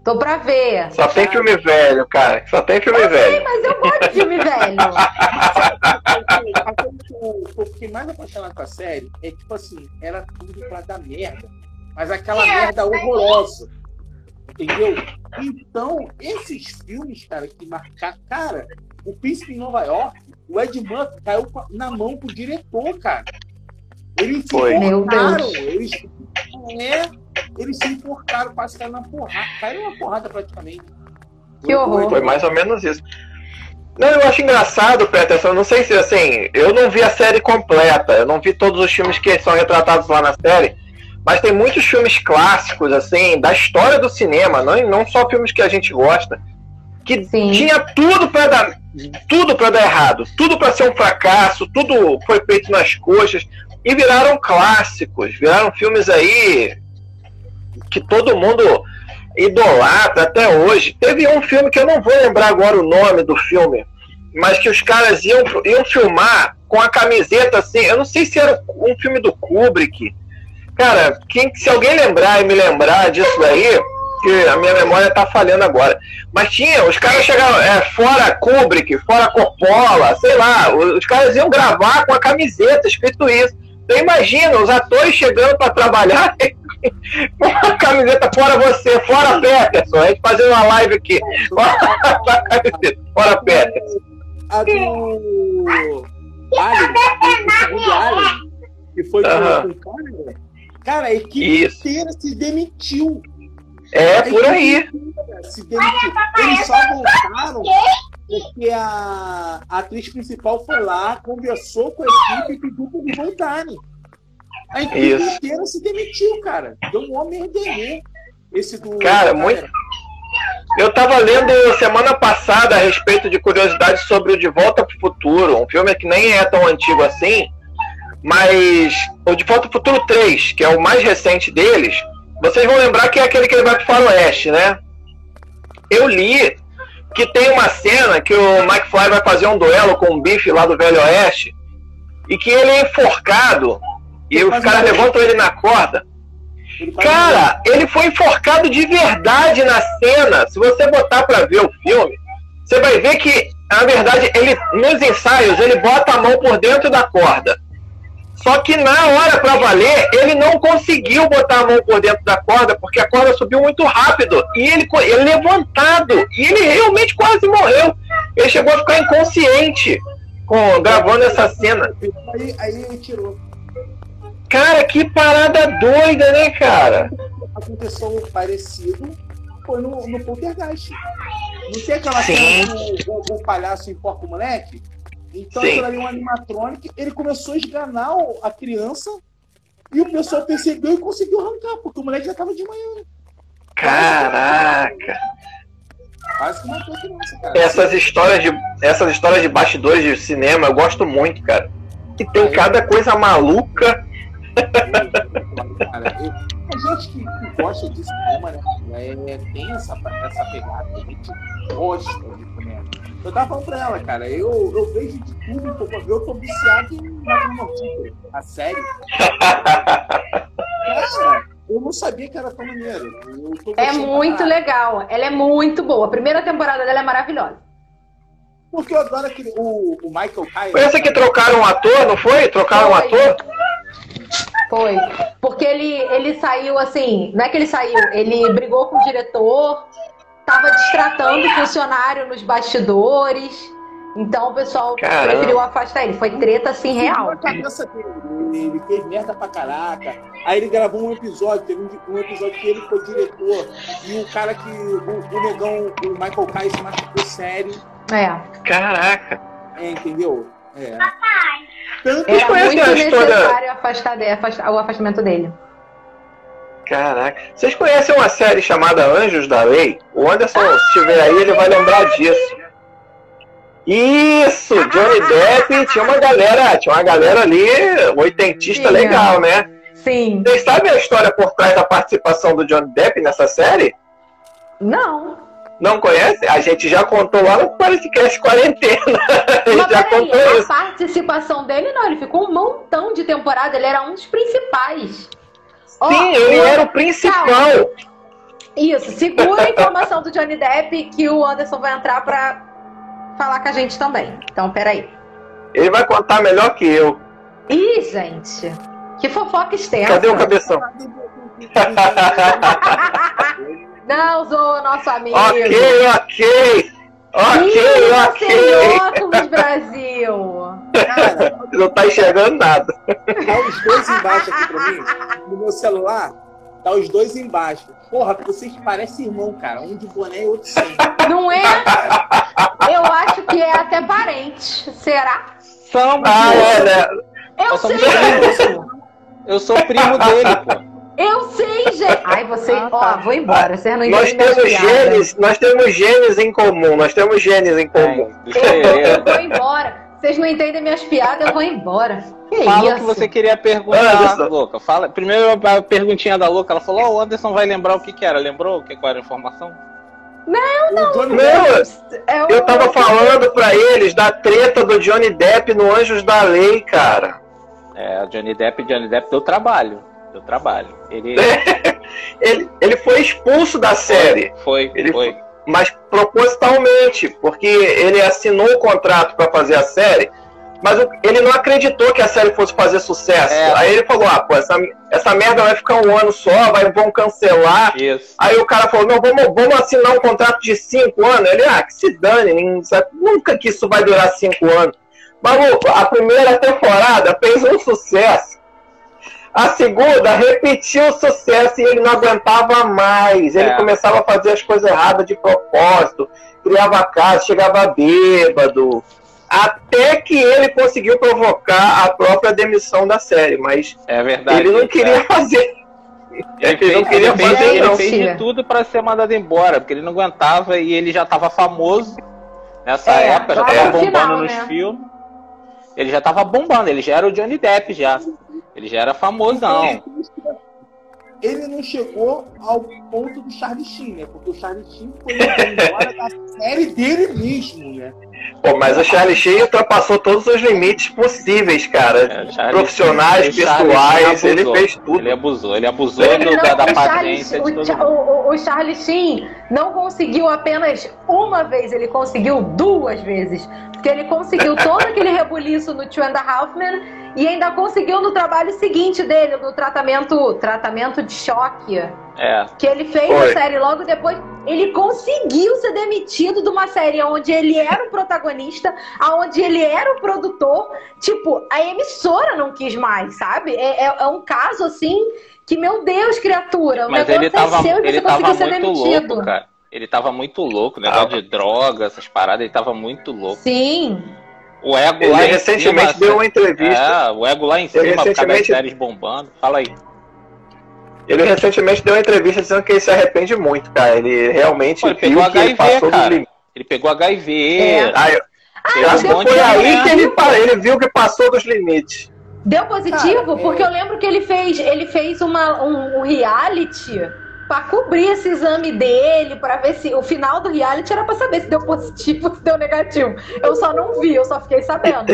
Tô pra ver. Só tem filme velho, cara. Só tem filme velho. Mas eu gosto de filme velho. Eu eu fiquei mais apaixonado com a série é tipo assim, era tudo pra dar merda. Mas aquela merda horrorosa. Entendeu? Então, esses filmes, cara, que marcaram. Cara, o Príncipe em Nova York, o Ed Murphy caiu na mão pro diretor, cara. Eles se Foi. Enforcaram. Deus. Eles, é, eles se enforcaram, quase caíram na porrada. Caíram na porrada praticamente. Que horror. Foi mais ou menos isso. Não, eu acho engraçado, Peterson. eu Não sei se assim, eu não vi a série completa, eu não vi todos os filmes que são retratados lá na série, mas tem muitos filmes clássicos, assim, da história do cinema, não, não só filmes que a gente gosta, que Sim. tinha tudo para dar, tudo para dar errado, tudo para ser um fracasso, tudo foi feito nas coxas e viraram clássicos, viraram filmes aí que todo mundo idolatra até hoje. Teve um filme que eu não vou lembrar agora o nome do filme, mas que os caras iam, iam filmar com a camiseta assim. Eu não sei se era um filme do Kubrick. Cara, quem, se alguém lembrar e me lembrar disso daí, que a minha memória tá falhando agora. Mas tinha, os caras chegavam, é, fora Kubrick, fora Coppola, sei lá, os, os caras iam gravar com a camiseta escrito isso. Então imagina, os atores chegando para trabalhar com a camiseta fora você, fora Peterson, a gente fazendo uma live aqui. Fora, camiseta, fora Peterson. A do. Alien, o segundo Alien, que foi com o cara, cara, a equipe Isso. inteira se demitiu. É A por aí. Se demitiu. Eles só voltaram porque a, a atriz principal foi lá, conversou com a equipe e pediu para eles voltarem. A equipe Isso. inteira se demitiu, cara. Deu um homem merdener. Esse do. Cara, muito- Eu tava lendo semana passada a respeito de curiosidades sobre o De Volta pro Futuro, um filme que nem é tão antigo assim, mas o De Volta pro Futuro 3, que é o mais recente deles, vocês vão lembrar que é aquele que ele vai pro faroeste, né? Eu li que tem uma cena que o Mike Fly vai fazer um duelo com o Biff lá do Velho Oeste, e que ele é enforcado, e os caras levantam ele na corda, Ele Cara, ele foi enforcado de verdade na cena. Se você botar pra ver o filme, você vai ver que, na verdade, ele nos ensaios ele bota a mão por dentro da corda. Só que na hora pra valer, ele não conseguiu botar a mão por dentro da corda porque a corda subiu muito rápido e ele, ele levantado e ele realmente quase morreu. Ele chegou a ficar inconsciente com, gravando essa cena. Aí, aí ele tirou. Cara, que parada doida, né, cara? Aconteceu algo parecido foi no, no Poltergeist. Não tem aquela Sim. cena do o, o palhaço enforca o moleque? Então Sim. aquilo ali é um animatronic, ele começou a esganar a criança e o pessoal percebeu e conseguiu arrancar, porque o moleque já tava de manhã. Caraca! Quase que matou a criança, cara. Essas histórias de essas histórias de bastidores de cinema eu gosto muito, cara. E tem cada coisa maluca. Cara, eu- a gente que, que gosta de cinema, né? É, tem essa, essa pegada, a gente gosta de. Eu tava falando pra ela, cara, eu, eu vejo de tudo, eu tô viciado em Magnotífero, a série. Cara, eu não sabia que era tão maneiro. Eu tô É muito legal. Ela é muito boa. A primeira temporada dela é maravilhosa. Porque eu adoro aquele, o, o Michael Kyle. Foi essa que trocaram o ator, não foi? Trocaram o ator? Foi. Porque ele, ele saiu assim. Não é que ele saiu, ele brigou com o diretor, tava destratando o funcionário nos bastidores. Então o pessoal Caramba. preferiu afastar ele. Foi treta assim real. Cabeça dele. Ele fez merda pra caraca. Aí ele gravou um episódio, teve um, episódio que ele foi diretor. E o cara que. O, o negão, o Michael Kai se machucou sério. É. Caraca. É, entendeu? É. Tanto Vocês Era muito a história- necessário afastar, de- afastar- o afastamento dele. Caraca. Vocês conhecem uma série chamada Anjos da Lei? O Anderson, se estiver aí, ele vai lembrar disso. Isso! Johnny Depp tinha uma galera, tinha uma galera ali, oitentista legal, né? Sim. Vocês sabem a história por trás da participação do Johnny Depp nessa série? Não. Não conhece? A gente já contou lá no podcast Quarentena. A gente já contou a isso. participação dele não, ele ficou um montão de temporada, ele era um dos principais. Ó, Sim, ele era o principal. Isso, segura a informação do Johnny Depp que o Anderson vai entrar pra falar com a gente também. Então, peraí. Ele vai contar melhor que eu. Ih, gente, que fofoca extensa. Cadê o cabeção? Não, Zô, nosso amigo. Ok, ok. Ok, Ih, ok. óculos, Brasil. Cara, Não tá enxergando nada. tá os dois embaixo aqui pra mim. No meu celular, tá os dois embaixo. Porra, vocês parecem irmão, cara. Um de boné e outro sem. Não é? Eu acho que é até parente. Será? São, Ah, é, né? Eu Nós sei, primos. Eu sou primo dele, pô. eu sei, gente. Ai, você. Ah, Ó, tá. vou embora. Vocês não Nós temos genes, nós temos genes em comum, nós temos genes em comum. É, eu vou embora. Vocês não entendem minhas piadas, eu vou embora. Que Fala o que você queria perguntar, Anderson. louca. Fala. Primeiro a perguntinha da louca. Ela falou: Ó, o Anderson vai lembrar o que, que era. Lembrou o que, qual era a informação? O Johnny Não, É o- eu tava falando pra eles da treta do Johnny Depp no Anjos da Lei, cara. É, o Johnny Depp, Johnny Depp deu trabalho. Deu trabalho. Ele Ele, ele foi expulso da série, foi, Ele foi. mas propositalmente, porque ele assinou o contrato pra fazer a série, mas ele não acreditou que a série fosse fazer sucesso. É. Aí ele falou: ah, pô, essa, essa merda vai ficar um ano só, vai, vão cancelar. Isso. Aí o cara falou, não, vamos, vamos assinar um contrato de cinco anos. Ele, ah, que se dane, nunca que isso vai durar cinco anos. Maluco, a primeira temporada fez um sucesso A segunda repetiu o sucesso e ele não aguentava mais. Ele É. começava a fazer as coisas erradas de propósito, criava casa, chegava bêbado. Até que ele conseguiu provocar a própria demissão da série, mas É verdade. ele não queria é. fazer. Ele Ele fez, não queria ele fez- fazer, ele fez de tudo pra ser mandado embora, porque ele não aguentava e ele já tava famoso nessa É, época, já lá tava no bombando final, nos né? filmes. Ele já tava bombando, ele já era o Johnny Depp já. Ele já era famosão. Ele não chegou ao ponto do Charlie Sheen, né? Porque o Charlie Sheen foi embora da série dele mesmo, né? Pô, mas o Charlie Sheen ultrapassou todos os limites possíveis, cara. É, Profissionais, Sheen- pessoais, ele abusou. fez tudo. Ele abusou, ele abusou Ele do- não, da, da o, Charlie, paciência de o, todo Cha- mundo. o- o- o Charlie Sheen não conseguiu apenas uma vez, ele conseguiu duas vezes. Porque ele conseguiu todo aquele rebuliço no Two and a Half Men e ainda conseguiu no trabalho seguinte dele, no tratamento, tratamento de choque, É. que ele fez Foi. a série logo depois. Ele conseguiu ser demitido de uma série onde ele era o protagonista, aonde ele era o produtor. Tipo, a emissora não quis mais, sabe? É, é- é um caso assim que, meu Deus, criatura, o Mas negócio ele é tava, seu e ele você conseguiu tava ser muito demitido. louco, cara. Ele tava muito louco, negócio Tava. de droga, essas paradas, ele tava muito louco. Sim. O ego Ele lá em recentemente cima, deu uma entrevista. É, o ego lá em cima, das recentemente- séries bombando. Fala aí. Ele recentemente deu uma entrevista dizendo que ele se arrepende muito, cara. Ele realmente Pô, ele viu pegou que ele HIV, passou cara. dos limites. Ele pegou HIV. É. Ah, eu, um acho que monte foi aí que ele, ele viu que passou dos limites. Deu positivo? Cara, Porque eu lembro que ele fez, ele fez uma, um, um reality pra cobrir esse exame dele, pra ver se o final do reality era pra saber se deu positivo ou se deu negativo. Eu só não vi, eu só fiquei sabendo.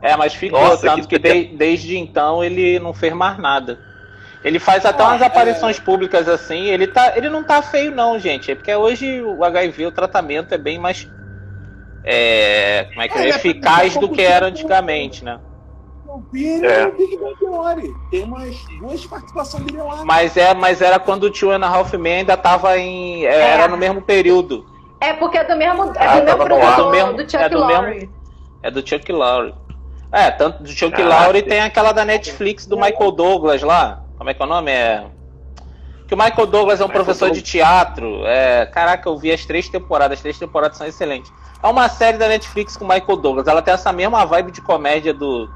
É, mas ficou, Nossa, tanto que que, de- desde então ele não fez mais nada. Ele faz até Ah, umas é. aparições públicas assim, ele, tá, ele não tá feio não, gente. É porque hoje o HIV, o tratamento é bem mais é, como é que é, É, é eficaz do que era tempo. antigamente, né? É. no Big Bang Theory. Tem umas duas participações dele lá. Mas é, mas era quando o Two and a Half Men ainda tava em é, É. era no mesmo período. É porque é do mesmo, é Ah, do mesmo produtor Do mesmo- do Chuck é do Lorre. É do Chuck Lorre. É, tanto do Chuck Ah, Lorre sim. tem aquela da Netflix do Michael Douglas lá. Como é que é o nome? É. Que o Michael Douglas é um Michael professor de teatro. É, caraca, eu vi as três temporadas. As três temporadas são excelentes. É uma série da Netflix com o Michael Douglas. Ela tem essa mesma vibe de comédia do.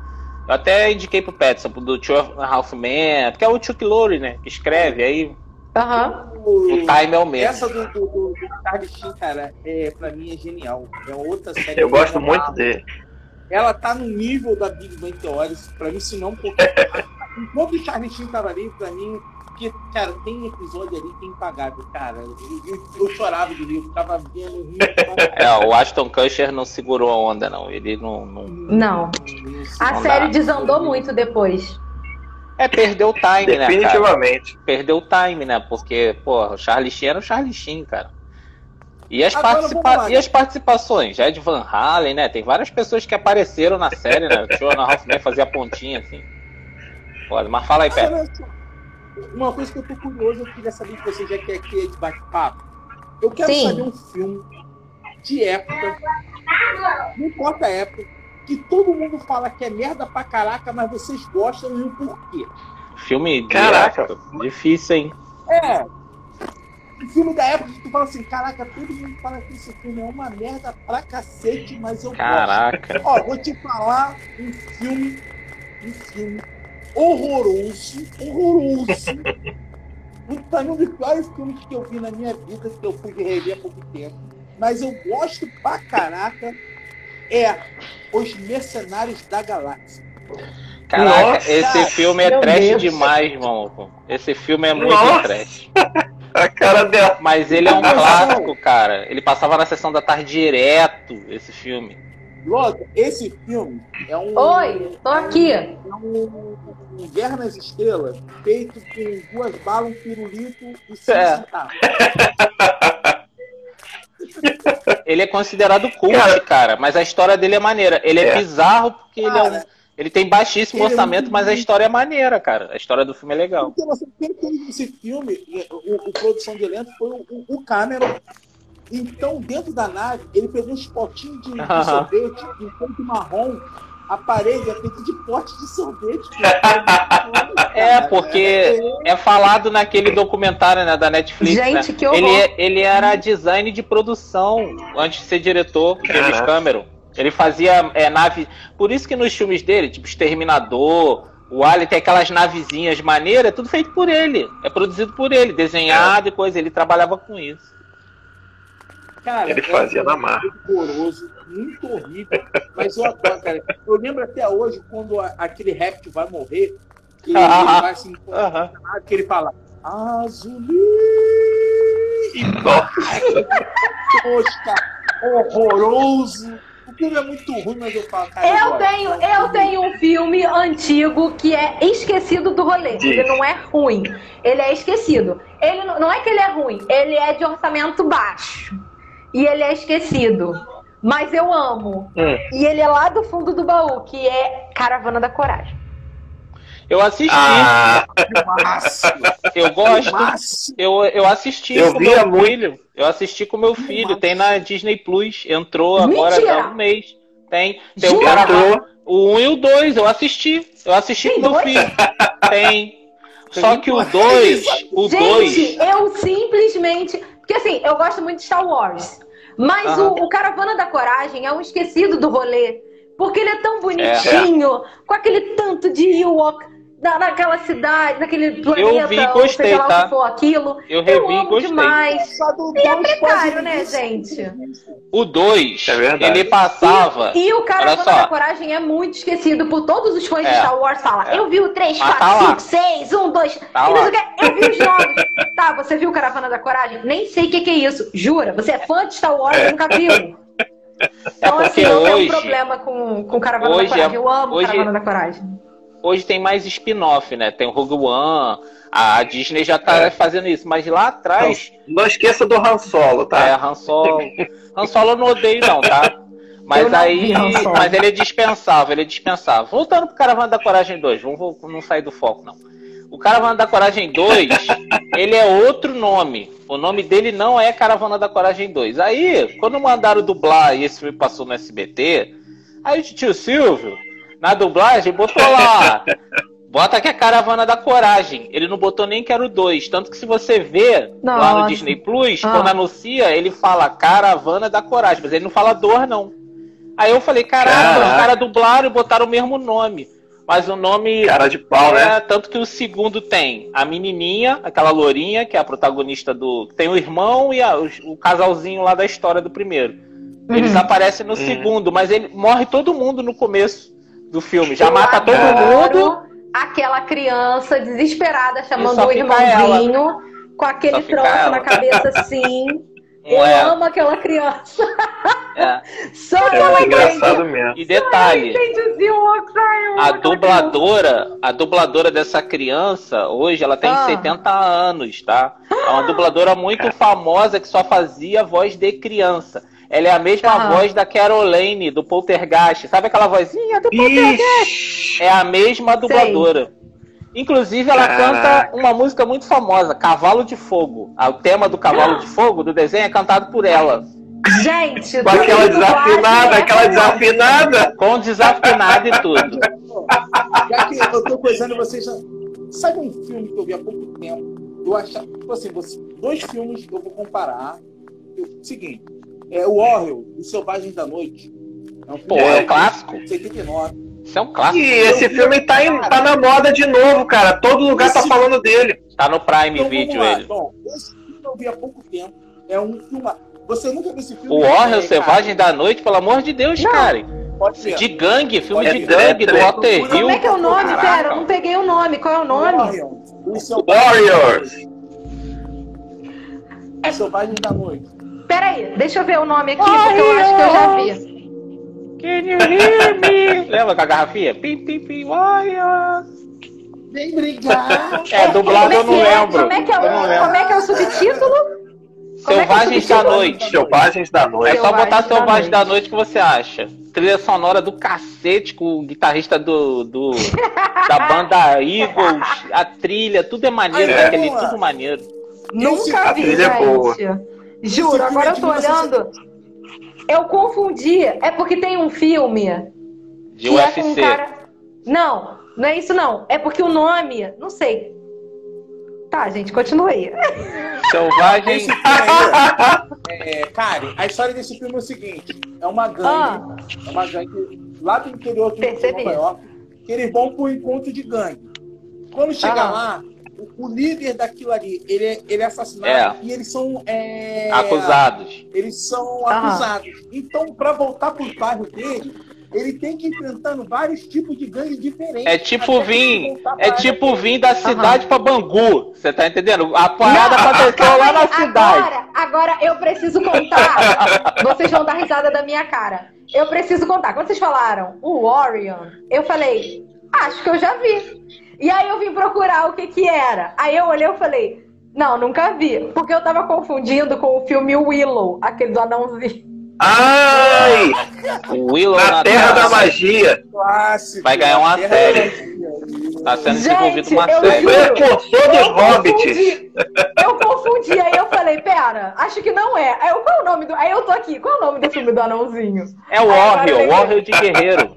Eu até indiquei pro Petson, do Two a Half Men, porque é o Chuck Lorre, né? Que escreve, aí Aham. o time é o mesmo. Essa do, do, do, do Charlie Sheen, cara, é, pra mim é genial. É outra série. Eu gosto muito dele. Ela tá no nível da Big Bang Theory. Pra mim, se não, porque enquanto o Charlie Sheen tava ali, pra mim, porque, cara, tem episódio ali que é impagável, cara. Eu, eu, eu chorava de rir, ficava vendo rir. É, o Ashton Kutcher não segurou a onda, não. Ele não- não Não. A Não série dá. desandou muito depois. É, perdeu o time, né, cara? Definitivamente. Perdeu o time, né? Porque, pô, o Charlie Sheen era o Charlie Sheen, cara. E as, Agora, participa- e as participações? Ed Van Halen, né? Tem várias pessoas que apareceram na série, né? O Joe Half Man fazia pontinha, assim. Foda. Mas fala aí, Pé. Uma coisa que eu tô curioso, eu queria saber de você, já que aqui é de bate-papo. Eu quero Sim. saber um filme de época, não importa a época, que todo mundo fala que é merda pra caraca, mas vocês gostam e o porquê. Filme de Caraca. época. Difícil, hein? É. Um filme da época que tu fala assim, caraca, todo mundo fala que esse filme é uma merda pra cacete, mas eu gosto. Caraca. Ó, vou te falar um filme, um filme horroroso, horroroso. Um dos piores filmes que eu vi na minha vida, que eu fui rever há pouco tempo. Mas eu gosto pra caraca, é Os Mercenários da Galáxia. Caraca, Nossa, esse filme é trash Deus. demais, irmão. Esse filme é muito Nossa. trash. A cara dela. Mas ele é um clássico, cara. Ele passava na sessão da tarde direto, esse filme. Logo, esse filme é um. Oi, tô aqui. É um, um Guerra nas Estrelas feito com duas balas, um pirulito e cinco É. Ele é considerado cult, Cara. cara, mas a história dele é maneira. Ele é, É. bizarro porque ele, é um- Cara, ele tem baixíssimo ele é orçamento, muito mas a história é maneira, cara. A história do filme é legal. Porque você quem fez esse filme, o, o produção de elenco foi o, o- o Cameron. Então, dentro da nave, ele pegou uns potinhos de, de Aham. sorvete, um pouco de marrom. a parede é feita de pote de sorvete. É, porque é falado naquele documentário né, da Netflix. Gente, né? que horror. ele, é- ele era design de produção antes de ser diretor, James. Cameron. Ele fazia é, nave. Por isso que nos filmes dele, tipo Exterminador, o Alien tem aquelas navezinhas maneiras, é tudo feito por ele. É produzido por ele, desenhado e coisa. Ele trabalhava com isso. Cara, Ele fazia é na marra. horroroso, muito horrível. Mas eu adoro, cara. Eu lembro até hoje quando a- aquele réptil vai morrer, que ele vai assim, Aham. que ele fala Azuli! E tosca, horroroso. O filme é muito ruim, mas eu falo, cara. Eu tenho, eu tenho um filme antigo que é esquecido do rolê. Diz. Ele não é ruim. Ele é esquecido. Ele não, não é que ele é ruim, ele é de orçamento baixo. E ele é esquecido. Mas eu amo. Hum. E ele é lá do fundo do baú, que é Caravana da Coragem. Eu assisti, Ah, eu gosto. Eu, eu assisti Eu com meu muito. filho. Eu assisti com meu filho. Tem na Disney Plus. Entrou agora Mentira! há um mês. Tem. Tem o Jura? cara entrou. O 1 e o 2, eu assisti. Eu assisti Tem com meu dois? filho. Tem. Só que o 2, o Gente, 2. eu simplesmente. Porque assim, eu gosto muito de Star Wars. Mas o, o Caravana da Coragem é um esquecido do rolê. Porque ele é tão bonitinho, com aquele tanto de Ewok na, naquela cidade, naquele planeta, vi, ou gostei, lá tá? o que for aquilo. Eu revi e amo gostei. demais. E é precário, né, gente? O 2, É verdade. ele passava. E o Caravana Olha só. da Coragem é muito esquecido por todos os fãs de É. Star Wars. Fala, É. eu vi o 3, Mas 4, tá lá. 5, 6, 1, 2. Tá e não lá. sei o que. Eu vi os novos. tá, você viu o Caravana da Coragem? Nem sei o que, que é isso. Jura? Você é fã de Star Wars e nunca viu? Então, assim, porque eu tenho um hoje- problema com, com Caravana hoje da Coragem. é- Eu amo hoje- Caravana da Coragem. Hoje tem mais spin-off, né? Tem o Rogue One. A Disney já tá É. fazendo isso. Mas lá atrás. Não esqueça do Han Solo, É, tá? Han Solo. Han Solo eu não odeio, não, tá? Mas não aí. Mas ele é dispensável, ele é dispensável. Voltando pro Caravana da Coragem 2, vamos, não sair do foco, não. O Caravana da Coragem 2, ele é outro nome. O nome dele não é Caravana da Coragem 2. Aí, quando mandaram dublar e esse filme passou no SBT, aí o tio Silvio, na dublagem, botou lá. Bota que é Caravana da Coragem. Ele não botou nem que era o 2. Tanto que se você vê lá no. Disney Plus, Ah. quando anuncia, ele fala Caravana da Coragem. Mas ele não fala dor, não. Aí eu falei, caraca, Caraca. os caras dublaram e botaram o mesmo nome. Mas o nome. Cara de pau, é, né? Tanto que o segundo tem a menininha, aquela lourinha, que é a protagonista do. Tem o irmão e a- o, o casalzinho lá da história do primeiro. Eles Uhum. aparecem no Uhum. segundo, mas ele morre todo mundo no começo do filme. Já Eu mata todo mundo. Aquela criança desesperada chamando o irmãozinho com aquele troço ela. na cabeça assim. Eu é, amo aquela criança. é. Só É ela engraçado mesmo. E detalhe, a dubladora, a dubladora dessa criança, hoje, ela tem Ah. 70 anos, tá? É uma dubladora muito famosa que só fazia voz de criança. Ela é a mesma voz da Caroline, do Poltergeist. Sabe aquela vozinha do Poltergeist? Ixi, É a mesma dubladora. Inclusive, ela Caraca. canta uma música muito famosa, Cavalo de Fogo. Ah, O tema do Cavalo de Fogo, do desenho, é cantado por ela. Gente, com aquela desafinada, é aquela desafinada. Com desafinado e tudo. Já que eu tô coisando vocês. já- Sabe um filme que eu vi há pouco tempo? Eu achava. Tipo assim, dois filmes que eu vou comparar. Eu- seguinte, é o Orwell, Os Selvagens da Noite. É um filme Pô, é um de clássico. 79. Isso é um clássico. E esse filme tá, em- tá na moda de novo, cara. Todo lugar tá falando dele. Tá no Prime Então, Video ele. Bom, esse filme eu vi há pouco tempo. É um filme. Você nunca viu esse filme? O Orwell É, Selvagem cara, da Noite, pelo amor de Deus, Não. cara. Pode ser. De gangue, filme Olha, de gangue, do. Walter Hill. Como é que é o nome? Caraca. Pera, eu não peguei o nome. Qual é o nome? Warriors. Os Selvagens da Noite. Pera aí, deixa eu ver o nome aqui, porque eu acho que eu já vi. Can you hear me? Lembra com a garrafinha? Pim, pim, pim, Warriors. Vem brigar. É, dublado eu Como não é é? lembro. Como é que é, Eu não o, lembro. como é, que é o subtítulo? Como é é Selvagens da? Noite. Selvagens da É Noite. só botar Selvagens da da Noite. Que você acha. Trilha sonora do cacete com o guitarrista do, do da banda Eagles, a trilha, tudo é maneiro, né? Boa. tudo maneiro. Nunca a vi, trilha é boa. Juro, agora eu tô é olhando. Eu confundi. É porque tem um filme De que é com um UFC. cara. Não, não é isso não. É porque o nome, não sei. Tá, gente, continua aí. Selvagem. Esse filme aí, é, cara, a história desse filme é o seguinte: é uma gangue, Ah, é uma gangue lá do interior de. Nova York, que eles vão para um encontro de gangue. Quando chega Ah. lá, o, o líder daquilo ali, ele é, ele é assassinado e eles são é, Acusados. Eles são Aham. acusados. Então, para voltar pro bairro dele, ele tem que ir enfrentando vários tipos de gangues diferentes. É tipo vir. É tipo vir da cidade pra Bangu. Você tá entendendo? A parada aconteceu lá na cidade. Agora, agora eu preciso contar. Vocês vão dar risada da minha cara. Eu preciso contar. Quando vocês falaram o Orion, eu falei, acho que eu já vi. E aí eu vim procurar o que que era. Aí eu olhei e falei, não, nunca vi. Porque eu tava confundindo com o filme Willow, aquele do anãozinho. Ai! O Willow Na Terra da Magia. Magia. Clássico, Vai ganhar uma série. Tá sendo Gente, desenvolvido uma série. juro. Precursor dos Eu hobbits. confundi. Eu confundi, aí eu falei, pera, acho que não é. Aí eu, qual é o nome do. Aí eu tô aqui, qual é o nome do filme do anãozinho? É o Warrior, Warrior de Guerreiro.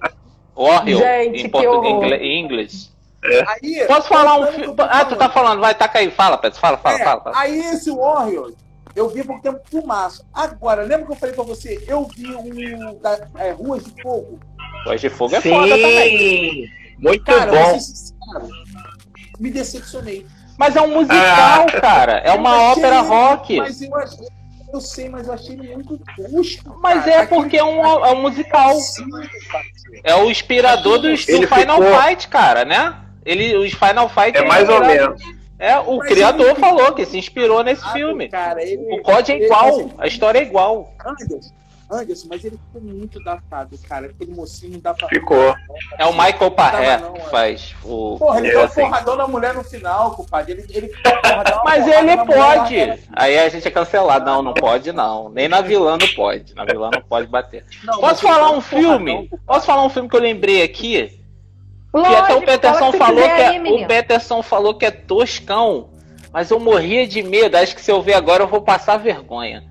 Warrior, Gente, em português, em inglês. Aí, Posso falar um filme? Ah, tu tá falando. vai, taca aí, fala, Pedro, fala, fala, É, fala. fala. Aí esse Warrior, eu vi por tempo filmaço. Agora, lembra que eu falei pra você? Eu vi um da é, Ruas de Fogo. Voz de Fogo é foda também. Sim! Muito Cara, bom. sincero, me decepcionei. Mas é um musical, cara. É uma achei ópera rock. Mas eu achei, eu sei, mas eu achei muito tosco. Mas cara. é porque é um, é um musical. Sim. É o inspirador do, do Final ficou- Fight, cara, né? Ele, os Final Fight. É mais ou menos. É, o Mas criador ele- falou que se inspirou nesse Ah, filme. Cara, ele, O código é ele- igual, ele- a história é igual. Anderson, Anderson, mas ele ficou muito datado, cara. Aquele mocinho não dá pra. Ficou. É o Michael Parré que é. faz o. Porra, ele É, deu um assim. porradão na mulher no final, compadre. Ele, ele Mas ele mulher, pode. Aí a gente é cancelado. Não, não pode não. Nem na vilã não pode. Na vilã não pode bater. Não, Posso falar um porradão, filme? compadre. Posso falar um filme que eu lembrei aqui? Que Lógico, até o Peterson que falou que é, aí, o Peterson falou que é toscão, mas eu morria de medo. Acho que se eu ver agora eu vou passar vergonha.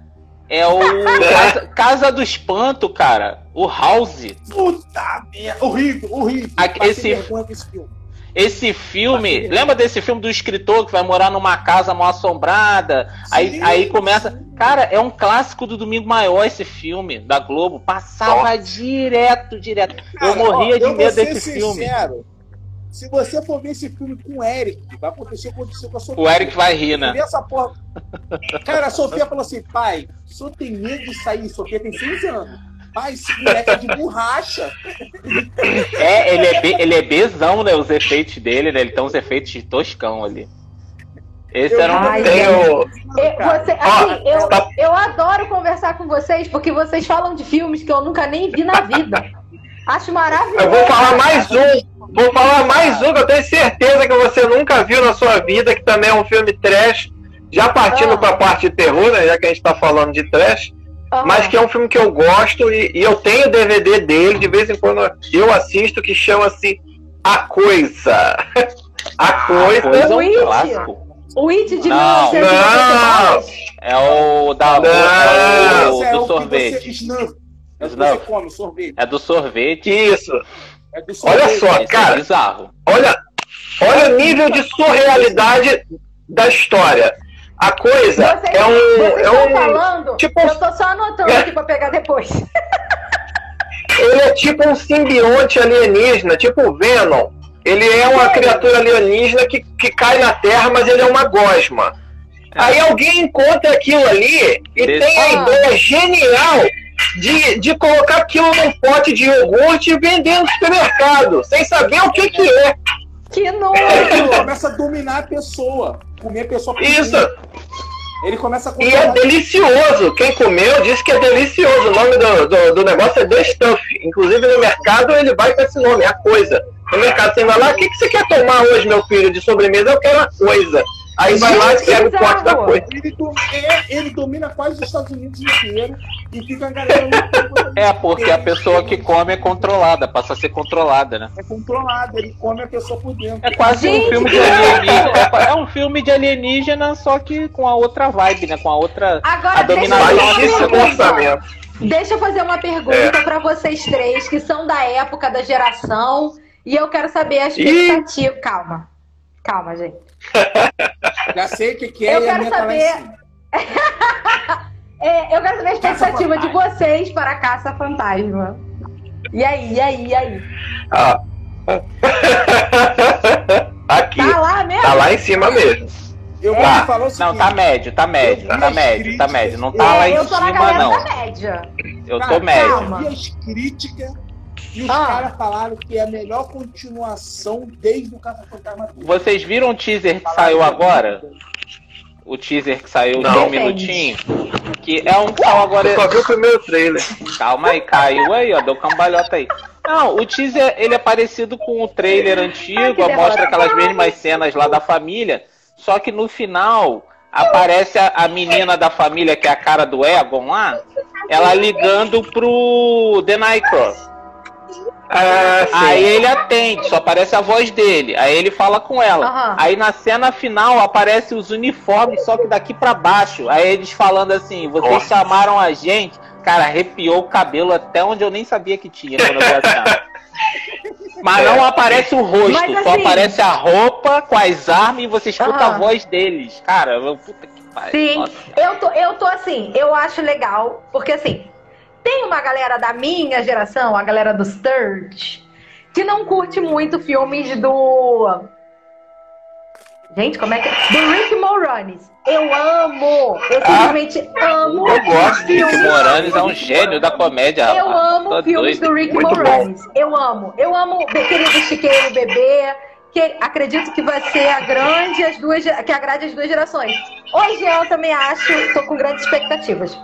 É o Casa, Casa do Espanto, cara. O House. Puta merda. Horrível, horrível. Esse- vergonha com esse filme. Esse filme, lembra desse filme do escritor que vai morar numa casa mal assombrada? Aí, Sim, aí começa. sim. Cara, é um clássico do Domingo Maior esse filme, da Globo. Passava direto, direto. eu Cara, morria ó, de eu medo desse filme. sincero, Se você for ver esse filme com o Eric, vai acontecer o que aconteceu com a Sofia. O Eric vai rir, né? essa porra. Cara, a Sofia falou assim: pai, o senhor tem medo de sair? Sofia tem seis anos. Pai, esse moleque é de borracha. É, ele é, be, ele é bezão, né? Os efeitos dele, né? Ele tem uns efeitos de toscão ali. Esse era um. Ai. Eu, você, assim, eu, tá- eu adoro conversar com vocês porque vocês falam de filmes que eu nunca nem vi na vida. Acho maravilhoso. Eu vou falar mais um. Vou falar mais um que eu tenho certeza que você nunca viu na sua vida, que também é um filme trash. Já partindo Ah. pra parte de terror, né? Já que a gente tá falando de trash. Ah, Mas que é um filme que eu gosto e, e eu tenho DVD dele, de vez em quando eu assisto, que chama-se A Coisa. A Coisa. Coisa é um clássico. O It de Não. 1992. É o da Não. é o, é do você sorvete. snuff. É o que Snuff. você come, sorvete. É do sorvete. Isso. É do sorvete. Olha só, Esse é cara. bizarro. Olha, olha o nível de surrealidade da história. A coisa Vocês, é um. vocês É um falando? tipo- Eu tô só anotando É. aqui pra pegar depois. ele é tipo um simbionte alienígena, tipo o Venom. Ele é uma criatura alienígena que, que cai na Terra, mas ele é uma gosma. Aí alguém encontra aquilo ali e Desse- tem a Ah. ideia genial de, de colocar aquilo num pote de iogurte e vender no supermercado, sem saber o que, que é. Que Ele nojo! começa a dominar a pessoa. Comer pessoa por Isso. Ele começa a E é delicioso. Quem comeu disse que é delicioso. O nome do, do, do negócio é The Stuff. Inclusive no mercado ele vai com esse nome, a coisa. No mercado você vai lá, o que, que você quer tomar hoje, meu filho, de sobremesa? Eu quero a coisa. Aí vai lá e pega o pote da coisa. Ele, do- é, ele domina quase os Estados Unidos inteiro e fica a galera. É, porque a pessoa que come é controlada, passa a ser controlada, né? É controlado, ele come a pessoa por dentro. É quase Gente, um filme de alienígena. É, é um filme de alienígena, só que com a outra vibe, né? Com a outra. Agora, A deixa eu dominação fazer uma Baixíssimo pergunta. orçamento. Deixa eu fazer uma pergunta É. pra vocês três, que são da época da geração, e eu quero saber a expectativa. Calma. Calma, gente. Já sei o que, que é Eu e a quero tá lá em saber- cima. É, eu quero saber a expectativa de vocês para a Caça Fantasma. E aí, e aí, e aí? Ah. Aqui. Tá lá mesmo? Tá lá em cima mesmo. Eu vou Tá. falar o seguinte. Não, tá médio, tá médio, tá médio, tá críticas, médio. Não eu- tá lá É, em eu tô na cima, galera não. da média. Eu Cara, tô médio. vi as críticas e os Ah. caras falaram que é a melhor continuação desde o Caça Fantasma. Vocês viram o teaser que saiu agora? O teaser que saiu de um minutinho? Que é um que saiu agora. Eu só vi o primeiro trailer. Calma aí, caiu aí, ó, deu cambalhota aí. Não, o teaser ele é parecido com o trailer Ai, antigo, que mostra aquelas mesmas cenas lá da família, só que no final aparece a, a menina da família, que é a cara do Egon lá, ela ligando pro The Nightcross. Ah, sim. Aí ele atende, só aparece a voz dele. Aí ele fala com ela. Aham. Aí na cena final aparece os uniformes, só que daqui pra baixo. Aí eles falando assim: vocês Nossa. chamaram a gente. Cara, arrepiou o cabelo até onde eu nem sabia que tinha. Mas não aparece o rosto, Mas, só assim- aparece a roupa com as armas e você escuta Aham. a voz deles. Cara, puta que pariu. Sim, Nossa. eu tô, eu tô assim, eu acho legal, porque assim, tem uma galera da minha geração, a galera dos third, que não curte muito filmes do. Gente, como é que é? Do Rick Moranis. Eu amo! Eu Ah, simplesmente amo. Eu gosto de Rick Moranis, é um gênio da comédia. Eu rapaz. amo Tô filmes doido. do Rick Muito Moranis. Eu amo. Eu amo o querido Chiqueiro Bebê. Que acredito que vai ser a grande, as duas, que agrade as duas gerações. Hoje eu também acho, tô com grandes expectativas.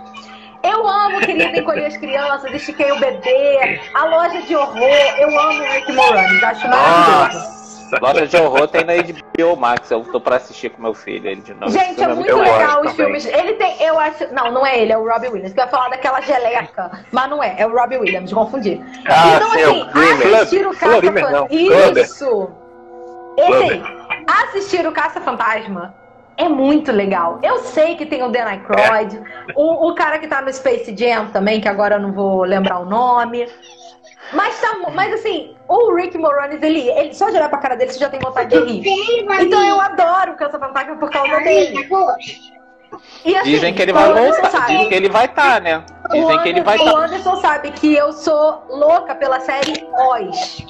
Eu amo Querido Encolher as Crianças, Estiquei o Bebê, A Loja de Horror. Eu amo o Rick Moranis, acho maravilhoso. Loja de horror tem na HBO Max, eu tô pra assistir com meu filho, ele de novo. Gente, é Esse muito legal os também. filmes. Ele tem, eu acho. Não, não é ele, é o Robbie Williams. Que eu ia falar daquela geleca, mas não é, é o Robbie Williams, confundi. Ah, então, sim, assim, assistir o Caça. Fantasma. Isso! Esse aí. Assistir o Caça Fantasma é muito legal. Eu sei que tem o Dan Aykroyd, o, o cara que tá no Space Jam também, que agora eu não vou lembrar o nome. Mas, tá, mas assim, o Rick Moranis, ele, ele só de olhar pra cara dele, você já tem vontade de rir. Então eu adoro o Caça Fantasma por causa dele. E, assim, Dizem que ele vai Anderson voltar, sabe- dizem que ele vai estar, né? o Dizem que ele vai Anderson, o estar. Anderson sabe que eu sou louca pela série Oz.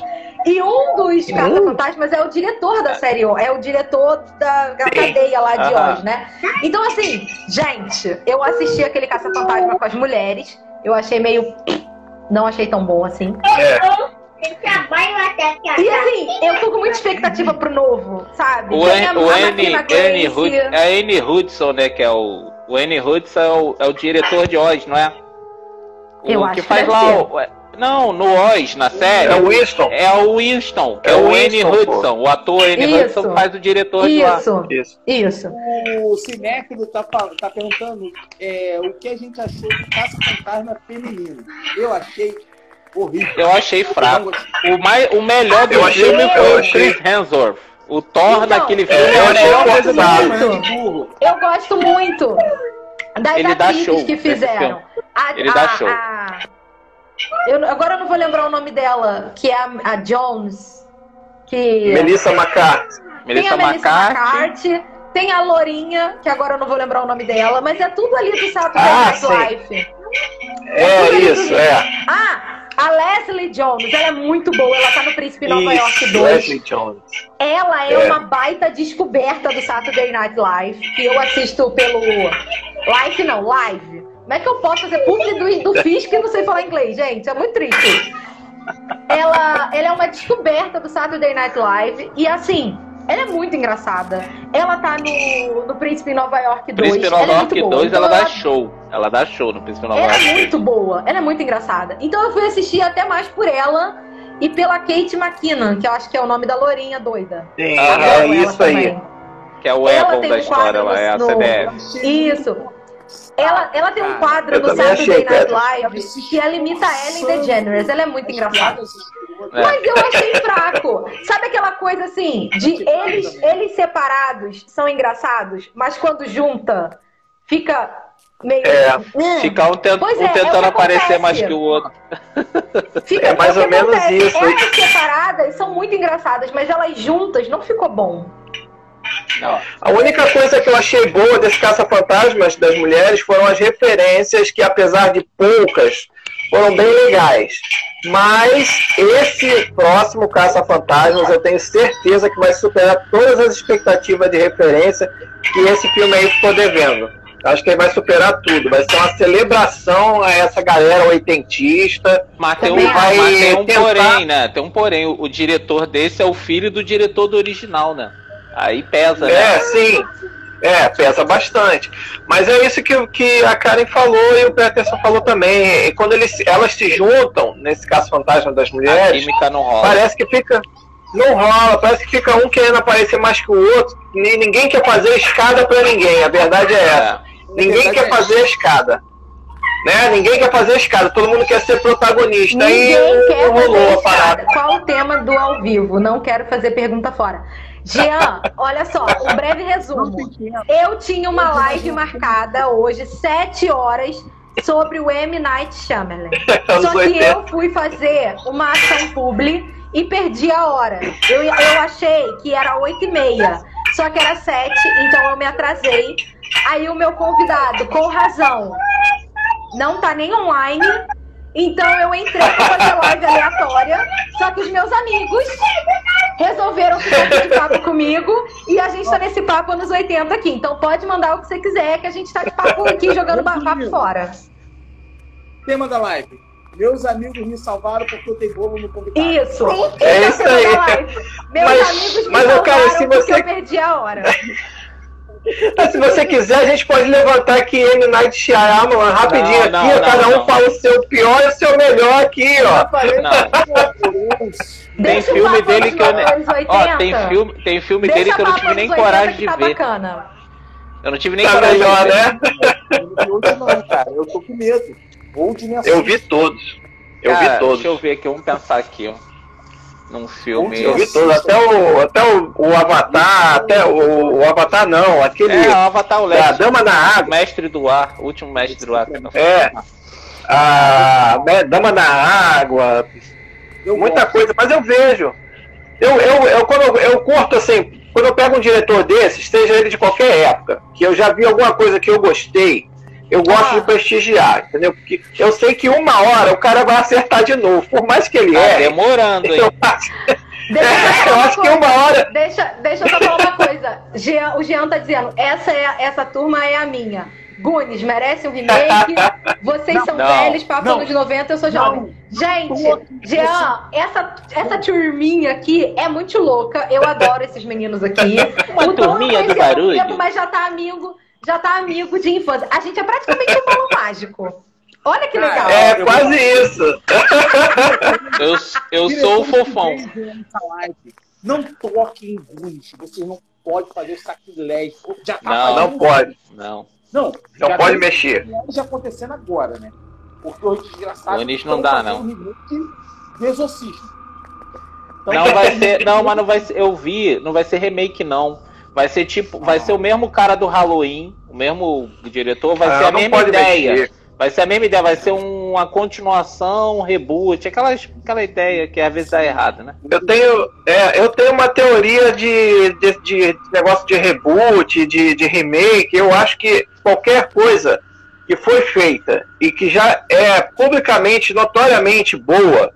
E um dos caça-fantasmas é o diretor da série Oz, é o diretor da, da cadeia lá de Aham. Oz, né? Então, assim, gente, eu assisti aquele caça-fantasma com as mulheres, eu achei meio. Não achei tão bom assim. E assim, eu tô com muita expectativa pro novo, sabe? O, Tem a- o a Grace. Hud, é a Annie Hudson, né? Que é o. O Annie Hudson é o, é o diretor de Oz, não é? O Eu que acho que faz deve lá ser. o. é- Não, no Oz, na série. É o Winston. É o Winston, que é, É o Annie Winston, pô. Hudson. O ator Annie Isso. Hudson faz o diretor de lá. Isso, Isso. O cinéfilo tá, tá perguntando é, o que a gente achou do Caça-Fantasma feminino. Eu achei horrível. Eu achei fraco. gostei. O, mais, o melhor do Eu achei- filme eu foi o achei- Chris Hemsworth. O Thor Então, naquele filme eu é a achei melhor coisa do forçado. burro. Eu gosto muito das Ele dá atrizes show que fizeram. A- Ele dá a- show. a- Eu, agora eu não vou lembrar o nome dela, que é a, a Jones. Que Melissa McCarthy. tem Melissa a Melissa McCarthy. McCarthy, tem a Lourinha, que agora eu não vou lembrar o nome dela, mas é tudo ali do Saturday Ah, Night sim. Live. É isso, é. Ah, a Leslie Jones, ela é muito boa, ela tá no Príncipe Nova York Isso, 2. Leslie Jones. Ela é, É. uma baita descoberta do Saturday Night Live, que eu assisto pelo Live não, live. Como é que eu posso fazer publi do, do Fisk e não sei falar inglês, gente? É muito triste. Ela, ela é uma descoberta do Saturday Night Live e assim, ela é muito engraçada. Ela tá no, no Príncipe Nova York 2. Príncipe ela Nova é muito York boa. 2, Então ela ela- dá show. Ela dá show no Príncipe Nova ela York é 2. muito boa, ela é muito engraçada. Então eu fui assistir até mais por ela e pela Kate McKinnon, que eu acho que é o nome da lourinha doida. Sim, Ah, é ela isso aí. também. Que é o Ela tem da um história quadro lá, é a CDF. Isso. Ela, ela tem um Cara, quadro eu no Saturday achei, Night. Live que ela imita a Ellen DeGeneres. Ela é muito engraçada. É. Mas eu achei fraco. Sabe aquela coisa assim, de eles, eles separados são engraçados, mas quando junta, fica meio. É, hum. Ficar um, tent- um é, é tentando aparecer acontece. mais que o outro. Fica- É mais o que ou menos acontece? isso. Elas separadas são muito engraçadas, mas elas juntas não ficou bom. Não. A única coisa que eu achei boa desse Caça-Fantasmas das mulheres foram as referências que, apesar de poucas, foram bem legais. Mas esse próximo Caça-Fantasmas eu tenho certeza que vai superar todas as expectativas de referência que esse filme aí ficou devendo. Acho que ele vai superar tudo. Vai ser uma celebração a essa galera oitentista. Mas tem, um, vai mas tem um tentar- porém, né? Tem um porém. O, o diretor desse é o filho do diretor do original, né? Aí pesa, né? É, sim. É, pesa bastante. Mas é isso que, que a Karen falou e o Peterson falou também. E quando eles, elas se juntam, nesse caso fantasma das A mulheres, química não rola. parece que fica. Não rola, parece que fica um querendo aparecer mais que o outro. Ni- Ninguém quer fazer escada pra ninguém, a verdade é essa. É. Ninguém quer fazer a escada. Né? Ninguém quer fazer a escada, todo mundo quer ser protagonista. Ninguém e quer rolou a parada. Qual o tema do ao vivo? Não quero fazer pergunta fora. Jean, olha só, um breve resumo. Eu tinha uma live marcada hoje, 7 horas, sobre o M. Night Shyamalan. Só que 80. eu fui fazer uma ação publi e perdi a hora. Eu, eu achei que era 8 e meia, só que era 7, então eu me atrasei. Aí o meu convidado, com razão, não tá nem online. Então eu entrei pra fazer live aleatória, só que os meus amigos resolveram ficar de papo comigo e a gente tá nesse papo anos 80 aqui. Então pode mandar o que você quiser, que a gente tá de papo aqui jogando papo fora. Tema da live. Meus amigos me salvaram porque eu tenho bolo no convidado. Isso. É Esse isso aí. Meus Mas- amigos me mas, ô, cara, salvaram se porque você- eu perdi a hora. Se você quiser, a gente pode levantar aqui M. Night Shyamalan rapidinho Não, aqui, não, cada não, um não. fala o seu pior e o seu melhor aqui, ó. Não. Tem filme dele que eu nem. anos 80. Ó, tem filme, tem filme Deixa dele que eu não tive nem anos 80 coragem de tá ver. bacana. Eu não tive nem Tá coragem melhor, de ver. né? Eu não vi hoje não, cara. Eu tô com medo. Eu vi todos. Eu Cara, vi todos. Deixa eu ver aqui, vamos pensar aqui, ó. Num filme. Eu vi todos. Até o, até o, o Avatar, até o, o Avatar não, aquele É, o Avatar o Leste. Dama na Água. Mestre do Ar, o último mestre do ar. É. A né, Dama na Água, Eu muita gosto. coisa, mas eu vejo. Eu, eu, eu, quando eu, eu curto assim, quando eu pego um diretor desses, seja ele de qualquer época, que eu já vi alguma coisa que eu gostei, eu gosto Ah. de prestigiar, entendeu? Porque eu sei que uma hora o cara vai acertar de novo, por mais que ele Tá erre. demorando, hein? Eu acho, Deixa eu eu uma acho que uma hora. Deixa, deixa eu só falar uma coisa. Jean- o Jean tá dizendo, essa, é, essa turma é a minha. Gunis, merece um remake. Vocês são Não. velhos, papo Não. anos de 90, eu sou jovem. Gente, Não. Jean, essa, essa turminha aqui é muito louca. Eu adoro esses meninos aqui. Uma O não turminha do barulho. tempo, mas já tá amigo, já tá amigo de infância. A gente é praticamente um balão mágico. Olha que Cara, legal. É eu- quase isso. Eu, eu sou o fofão. Não toque em Guns. Você não pode fazer o sacrilégio. Já tá Não. Não pode. Não. Não, Não pode tem mexer. já acontecendo agora, né? Porque os desgraçados. Gunis estão não dá, fazendo não. um de Exorcista. Então, Não vai ser. Não, mas não vai ser. Eu vi, não vai ser remake, não. Vai ser tipo. Vai ser o mesmo cara do Halloween, o mesmo diretor, vai Ah, ser a mesma ideia. mexer. Vai ser a mesma ideia, vai ser uma continuação, um reboot, aquela, aquela ideia que às vezes dá errado, né? Eu tenho, é, eu tenho uma teoria de, de, de negócio de reboot, de, de remake. Eu acho que qualquer coisa que foi feita e que já é publicamente, notoriamente boa,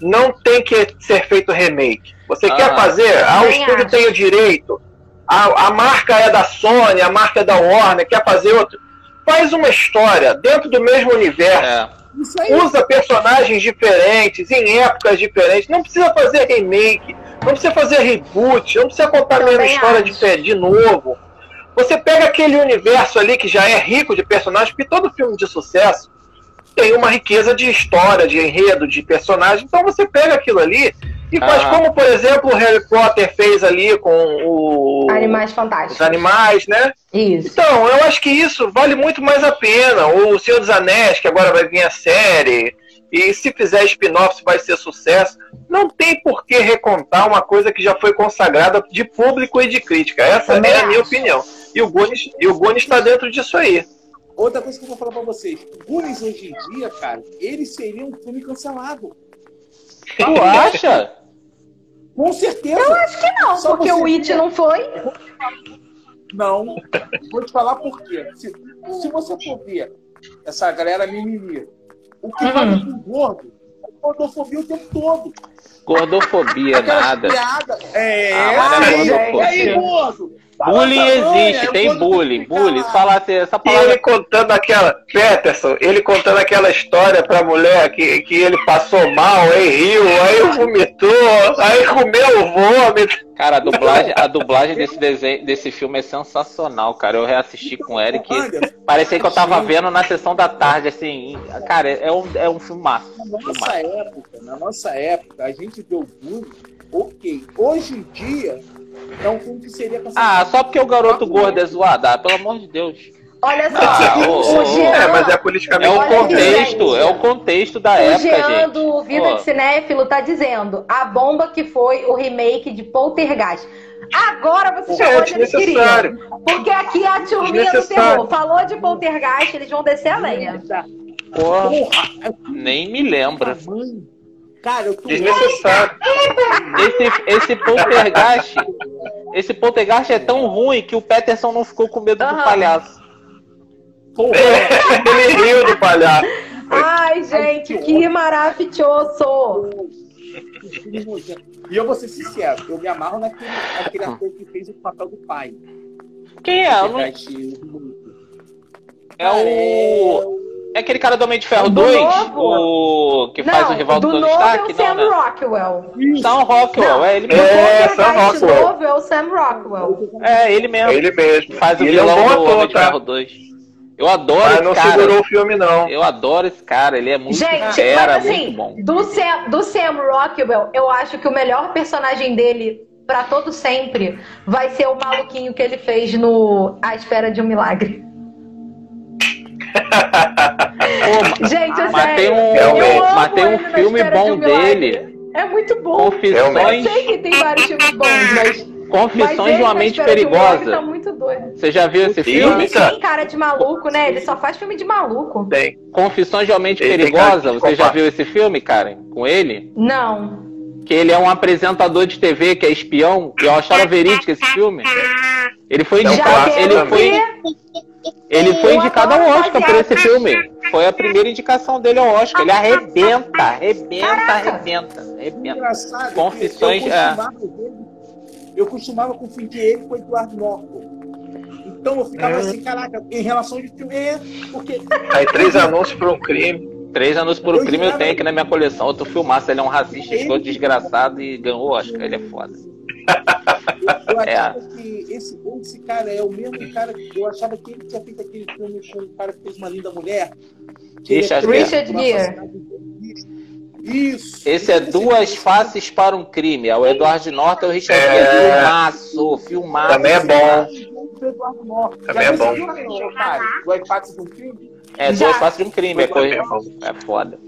não tem que ser feito remake. Você Ah. quer fazer? Ah, o estúdio acho. tem o direito. A, a marca é da Sony, a marca é da Warner, quer fazer outro. Faz uma história dentro do mesmo universo É. Isso aí. usa personagens diferentes, em épocas diferentes. Não precisa fazer remake, não precisa fazer reboot, não precisa contar a mesma história de, de novo. Você pega aquele universo ali que já é rico de personagens, porque todo filme de sucesso tem uma riqueza de história, de enredo, de personagem. Então você pega aquilo ali e faz Ah. como, por exemplo, o Harry Potter fez ali com o... Animais os fantásticos. animais, né? Isso. Então, eu acho que isso vale muito mais a pena. O Senhor dos Anéis, que agora vai vir a série, e se fizer spin-off vai ser sucesso. Não tem por que recontar uma coisa que já foi consagrada de público e de crítica. Essa Também é a minha acho. opinião. E o Gunis e o Gunis está dentro disso aí. outra coisa que eu vou falar pra vocês. Goonies hoje em dia, cara, ele seria um filme cancelado. Tu acha? Com certeza. Eu acho que não, Só porque você o It não foi. Não. Vou te falar por quê. Se, se você for ver essa galera mimimi, o que Uhum. vale com o gordo é gordofobia o tempo todo. Gordofobia, Aquelas nada. piadas. É, Ah, é e aí, gordo? Bullying existe, manha, tem bullying, bullying. Se falasse essa E palavra. ele contando aquela. Peterson, ele contando aquela história pra mulher que, que ele passou mal, aí riu, aí vomitou, aí comeu o vômito. Cara, a dublagem, a dublagem desse desenho, desse filme é sensacional, cara. Eu reassisti com o Eric. Parecia que eu tava vendo na sessão da tarde, assim. Cara, é um, é um filme massa. Na nossa época, na nossa época, a gente deu bullying, ok. Hoje em dia, é um filme que seria Ah, só porque o garoto gordo é zoado. Ah, pelo amor de Deus. Olha só, Ah, o ô, Jean, É, mas é É politicamente o Olha aqui, contexto, é o contexto da o época, Jean gente. do Vida de Cinéfilo tá dizendo a bomba que foi o remake de Poltergeist. Agora você É chegou onde eles queriam. desnecessário. Porque aqui é a turminha do terror. Falou de Poltergeist, eles vão descer a lenha. Porra, Porra, é nem me lembra. mãe. Cara, eu tô Desnecessário. Esse, esse poltergeist, esse poltergeist é tão ruim que o Peterson não ficou com medo do palhaço. Porra, ele riu do palhaço. Ai, gente, que maravilhoso! E eu vou ser sincero, eu me amarro naquele, naquele ator que fez o papel do pai. Quem é? Eu não- É o. É aquele cara do Homem de Ferro Do 2? novo? O que faz o rival do do Tony novo Stark? é o Não, Sam né? Rockwell. Sam Rockwell, Não. é ele mesmo. É, Sam Rockwell. novo é o Sam Rockwell. É, ele mesmo. É ele mesmo. Faz o ele é um vilão bom do ator, Homem de tá? Ferro 2. Eu adoro Mas esse não cara. segurou o filme, não. Eu adoro esse cara, ele é muito Gente, fera, mas assim, muito bom. do Sam, do Sam Rockwell, eu acho que o melhor personagem dele pra todo sempre vai ser o maluquinho que ele fez no A Espera de um Milagre. Pô, Gente, é Mas sério. tem um- eu mas tem um filme Espera de bom um dele. É muito bom. Eu Confissões, sei que tem vários filmes bons, mas. mas Confissões ele de uma mente um perigosa. Tá muito doido. Você já viu esse filme? Ele tem cara de maluco, né? Ele só faz filme de maluco. Tem. Confissões de uma mente Ele perigosa. Você já viu esse filme, Karen? Com ele? Não. Que ele é um apresentador de TV que é espião. E eu achava verídico esse filme. Ele foi indicado. Ele foi, ele foi indicado ao Oscar por esse filme. Foi a primeira indicação dele ao Oscar. Ele arrebenta, arrebenta, arrebenta, arrebenta. engraçado. Confissões, Eu é. costumava, eu costumava confundir ele com o Eduardo Norton. Então eu ficava Hum. assim, caraca, em relação de filme, é, porque Aí três anúncios por um crime. Três anos por Eu crime eu tenho aqui na minha coleção. Outro filmaço, ele é um racista, escroto, desgraçado e ganhou o Oscar. Ele é foda. Eu É. achava que esse, esse cara é o mesmo cara que eu achava que ele tinha feito aquele filme com o cara que fez uma linda mulher. Richard é- Gere. Richard Gere. Isso. Esse é Duas Faces para um Crime. É o Edward Norton e o Richard É. Gere. Filmaço, filmaço. Também é bom. Eduardo. Também é bom. filme, cara? Do Impacto do crime? É Já. Duas Faces de um Crime. É, coisa... É é foda.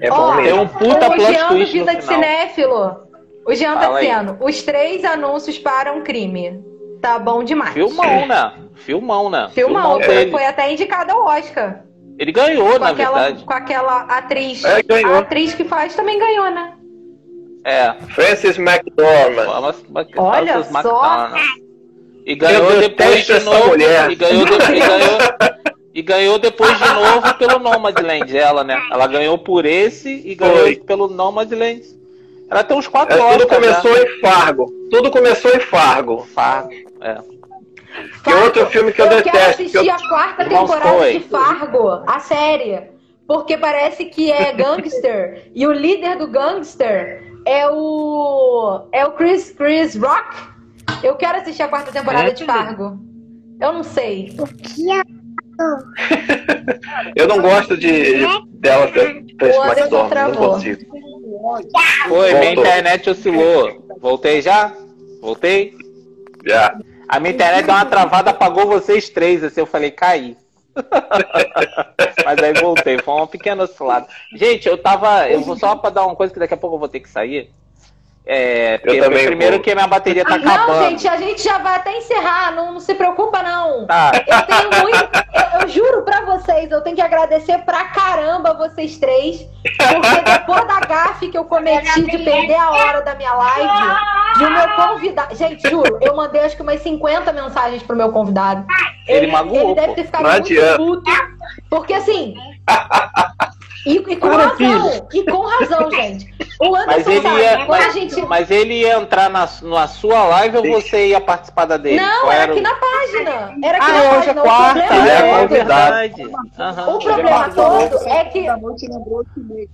É bom Tem mesmo. um puta plot twist no Vida de final. Cinéfilo. O Jean tá Fala aí. dizendo, os três anúncios para um crime. Tá bom demais. Filmão, né? Filmão, né? Filmão, dele. ele foi até indicado ao Oscar. Ele ganhou, Com na aquela, verdade. com aquela atriz. É, ganhou. A atriz que faz também ganhou, né? É. Francis McDormand. Olha Francis só. E ganhou Eu depois de essa novo. mulher. E ganhou, de- e ganhou, e ganhou depois de novo pelo Nomadland, ela, né? Ela ganhou por esse e ganhou Foi. pelo Nomadland. Ela tem uns quatro É, tudo Oscars, começou né? em Fargo. Tudo começou em Fargo. Fargo, é. Que outro filme que eu quero detesto, assistir que eu- a quarta temporada de Fargo, a série. Porque parece que é gangster. e o líder do gangster é o. É o Chris, Chris Rock. Eu quero assistir a quarta temporada de Fargo. Eu não sei. Eu não gosto de dela ter McDormand, não consigo. Foi, minha internet oscilou. Voltei já? Voltei? Já. A minha internet deu uma travada, apagou vocês três, assim, eu falei, caí. Mas aí voltei, foi uma pequena oscilada. Gente, eu tava. Eu vou só pra dar uma coisa que daqui a pouco eu vou ter que sair. É, porque também primeiro vou. que minha bateria tá não, acabando. gente, a gente já vai até encerrar, não, não se preocupa, não. Tá. Eu tenho muito. Eu, eu juro pra vocês, eu tenho que agradecer pra caramba vocês três. Porque depois da gafe que eu cometi de perder a hora da minha live, e o meu convidado. Gente, juro, eu mandei acho que umas 50 mensagens pro meu convidado. Ele magoou, Ele deve ter ficado Não muito puto. Porque assim. E, e com razão, e com razão, gente. O Mas Anderson ele sabe, ia. Mas, a gente. mas ele ia entrar na, na sua live ou você ia participar da dele? Não, Qual era o- aqui na página. Era aqui Ah, na hoje é página. O quarta. problema é todo- convidado. verdade. Aham. O problema todo é que, lembrou que meio.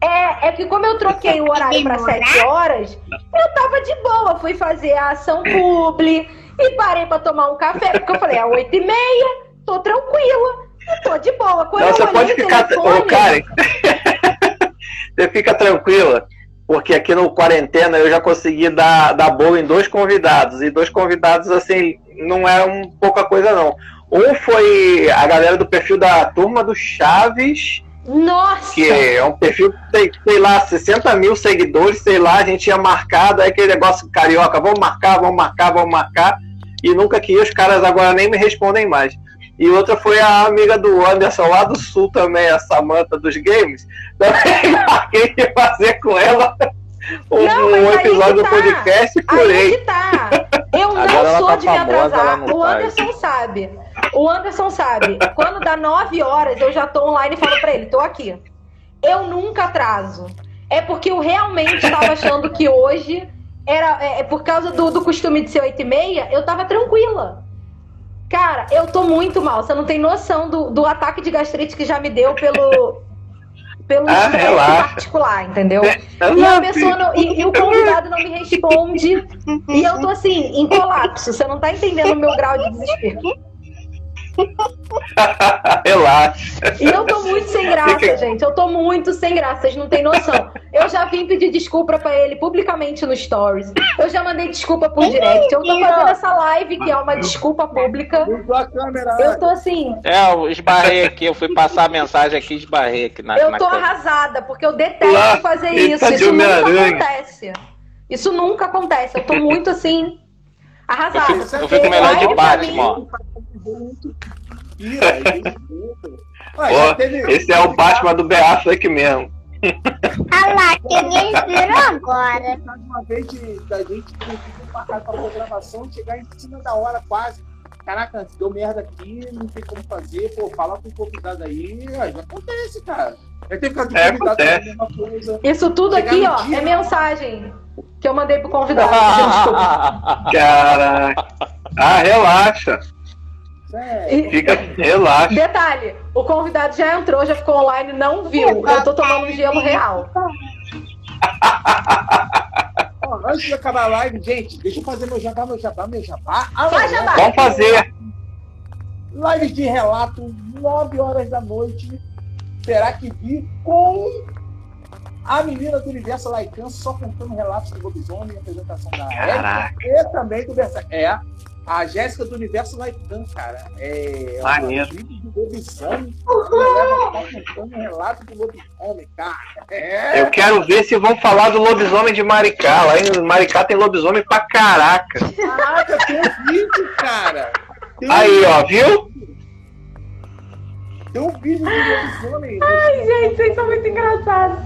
é, é que como eu troquei o horário para 7 horas, eu tava de boa. Fui fazer a ação publi e parei para tomar um café, porque eu falei, é 8 e meia, tô tranquila. Tô de boa. Quando Não, você pode ficar. telefone, Ô, Karen, você fica tranquila, porque aqui no quarentena eu já consegui dar, dar boa em dois convidados. E dois convidados, assim, não é um pouca coisa, não. Um foi a galera do perfil da turma do Chaves, Nossa! que é um perfil que tem, sei lá, 60 mil seguidores, sei lá, a gente tinha marcado, aí aquele negócio carioca, vamos marcar, vamos marcar, vamos marcar, e nunca que os caras agora nem me respondem mais. E outra foi a amiga do Anderson lá do sul também, a Samantha dos games. Também marquei de fazer com ela um, Não, um episódio que do tá. podcast e que tá. Eu Agora não ela sou tá de me atrasar. O faz. Anderson sabe. O Anderson sabe. Quando dá 9 horas, eu já tô online e falo pra ele, tô aqui. Eu nunca atraso. É porque eu realmente tava achando que hoje era. É, é por causa do, do costume de ser 8 e meia, eu tava tranquila. Cara, eu tô muito mal. Você não tem noção do, do ataque de gastrite que já me deu pelo. Pelo Ah, particular, entendeu? Eu E a pessoa não- e, e o convidado não me responde. E eu tô assim, em colapso. Você não tá entendendo o meu grau de desespero. Relaxa. E eu tô muito sem graça, Fica- gente. Eu tô muito sem graça, vocês não têm noção. Eu já vim pedir desculpa pra ele publicamente no Stories. Eu já mandei desculpa por direct. Eu tô fazendo essa live, que é uma desculpa pública. Eu tô assim, É, eu esbarrei aqui, eu fui passar a mensagem aqui e esbarrei aqui na, eu na tô arrasada, porque eu detesto Lá, fazer isso. Isso nunca Homem-Aranha. acontece. Isso nunca acontece. Eu tô muito assim, arrasada. Eu fico- eu fico melhor de Batman. Pira, já Ó, teve- esse é o Batman do Ben Affleck mesmo. Ah lá, quem virou agora? Uma vez de, da gente ter vídeo marcado pra programação chegar em cima da hora quase. Caraca, deu merda aqui, não tem como fazer, pô, fala com o convidado aí, aí acontece, cara. Já teve caso de É, convidado acontece. a mesma coisa. Isso tudo Chegar aqui, ó, dia- é mensagem que eu mandei pro convidado. Caraca. Ah, relaxa. E- Fica, relaxa. Detalhe, o convidado já entrou, já ficou online, não viu. Eu tô tomando um gelo real. antes de acabar a live, gente, deixa eu fazer meu jabá, meu jabá, meu jabá. Amanhã, jabá. Vamos fazer. Live de relato, 9 horas da noite. Terá que vir com a menina do universo Laikan, só contando relatos do lobisomem, a apresentação da Caraca. Érica e também do Versa. É a Jéssica do universo Laikan, cara. É Maneiro. vídeo do lobisomem. Ela tá contando relato do lobisomem, cara. É. Eu quero ver se vão falar do lobisomem de Maricá. Lá em Maricá tem lobisomem pra caraca. Caraca, tem um vídeo, cara. Tem um, Aí, ó, viu? tem um vídeo do lobisomem. Gente, vocês são muito engraçados.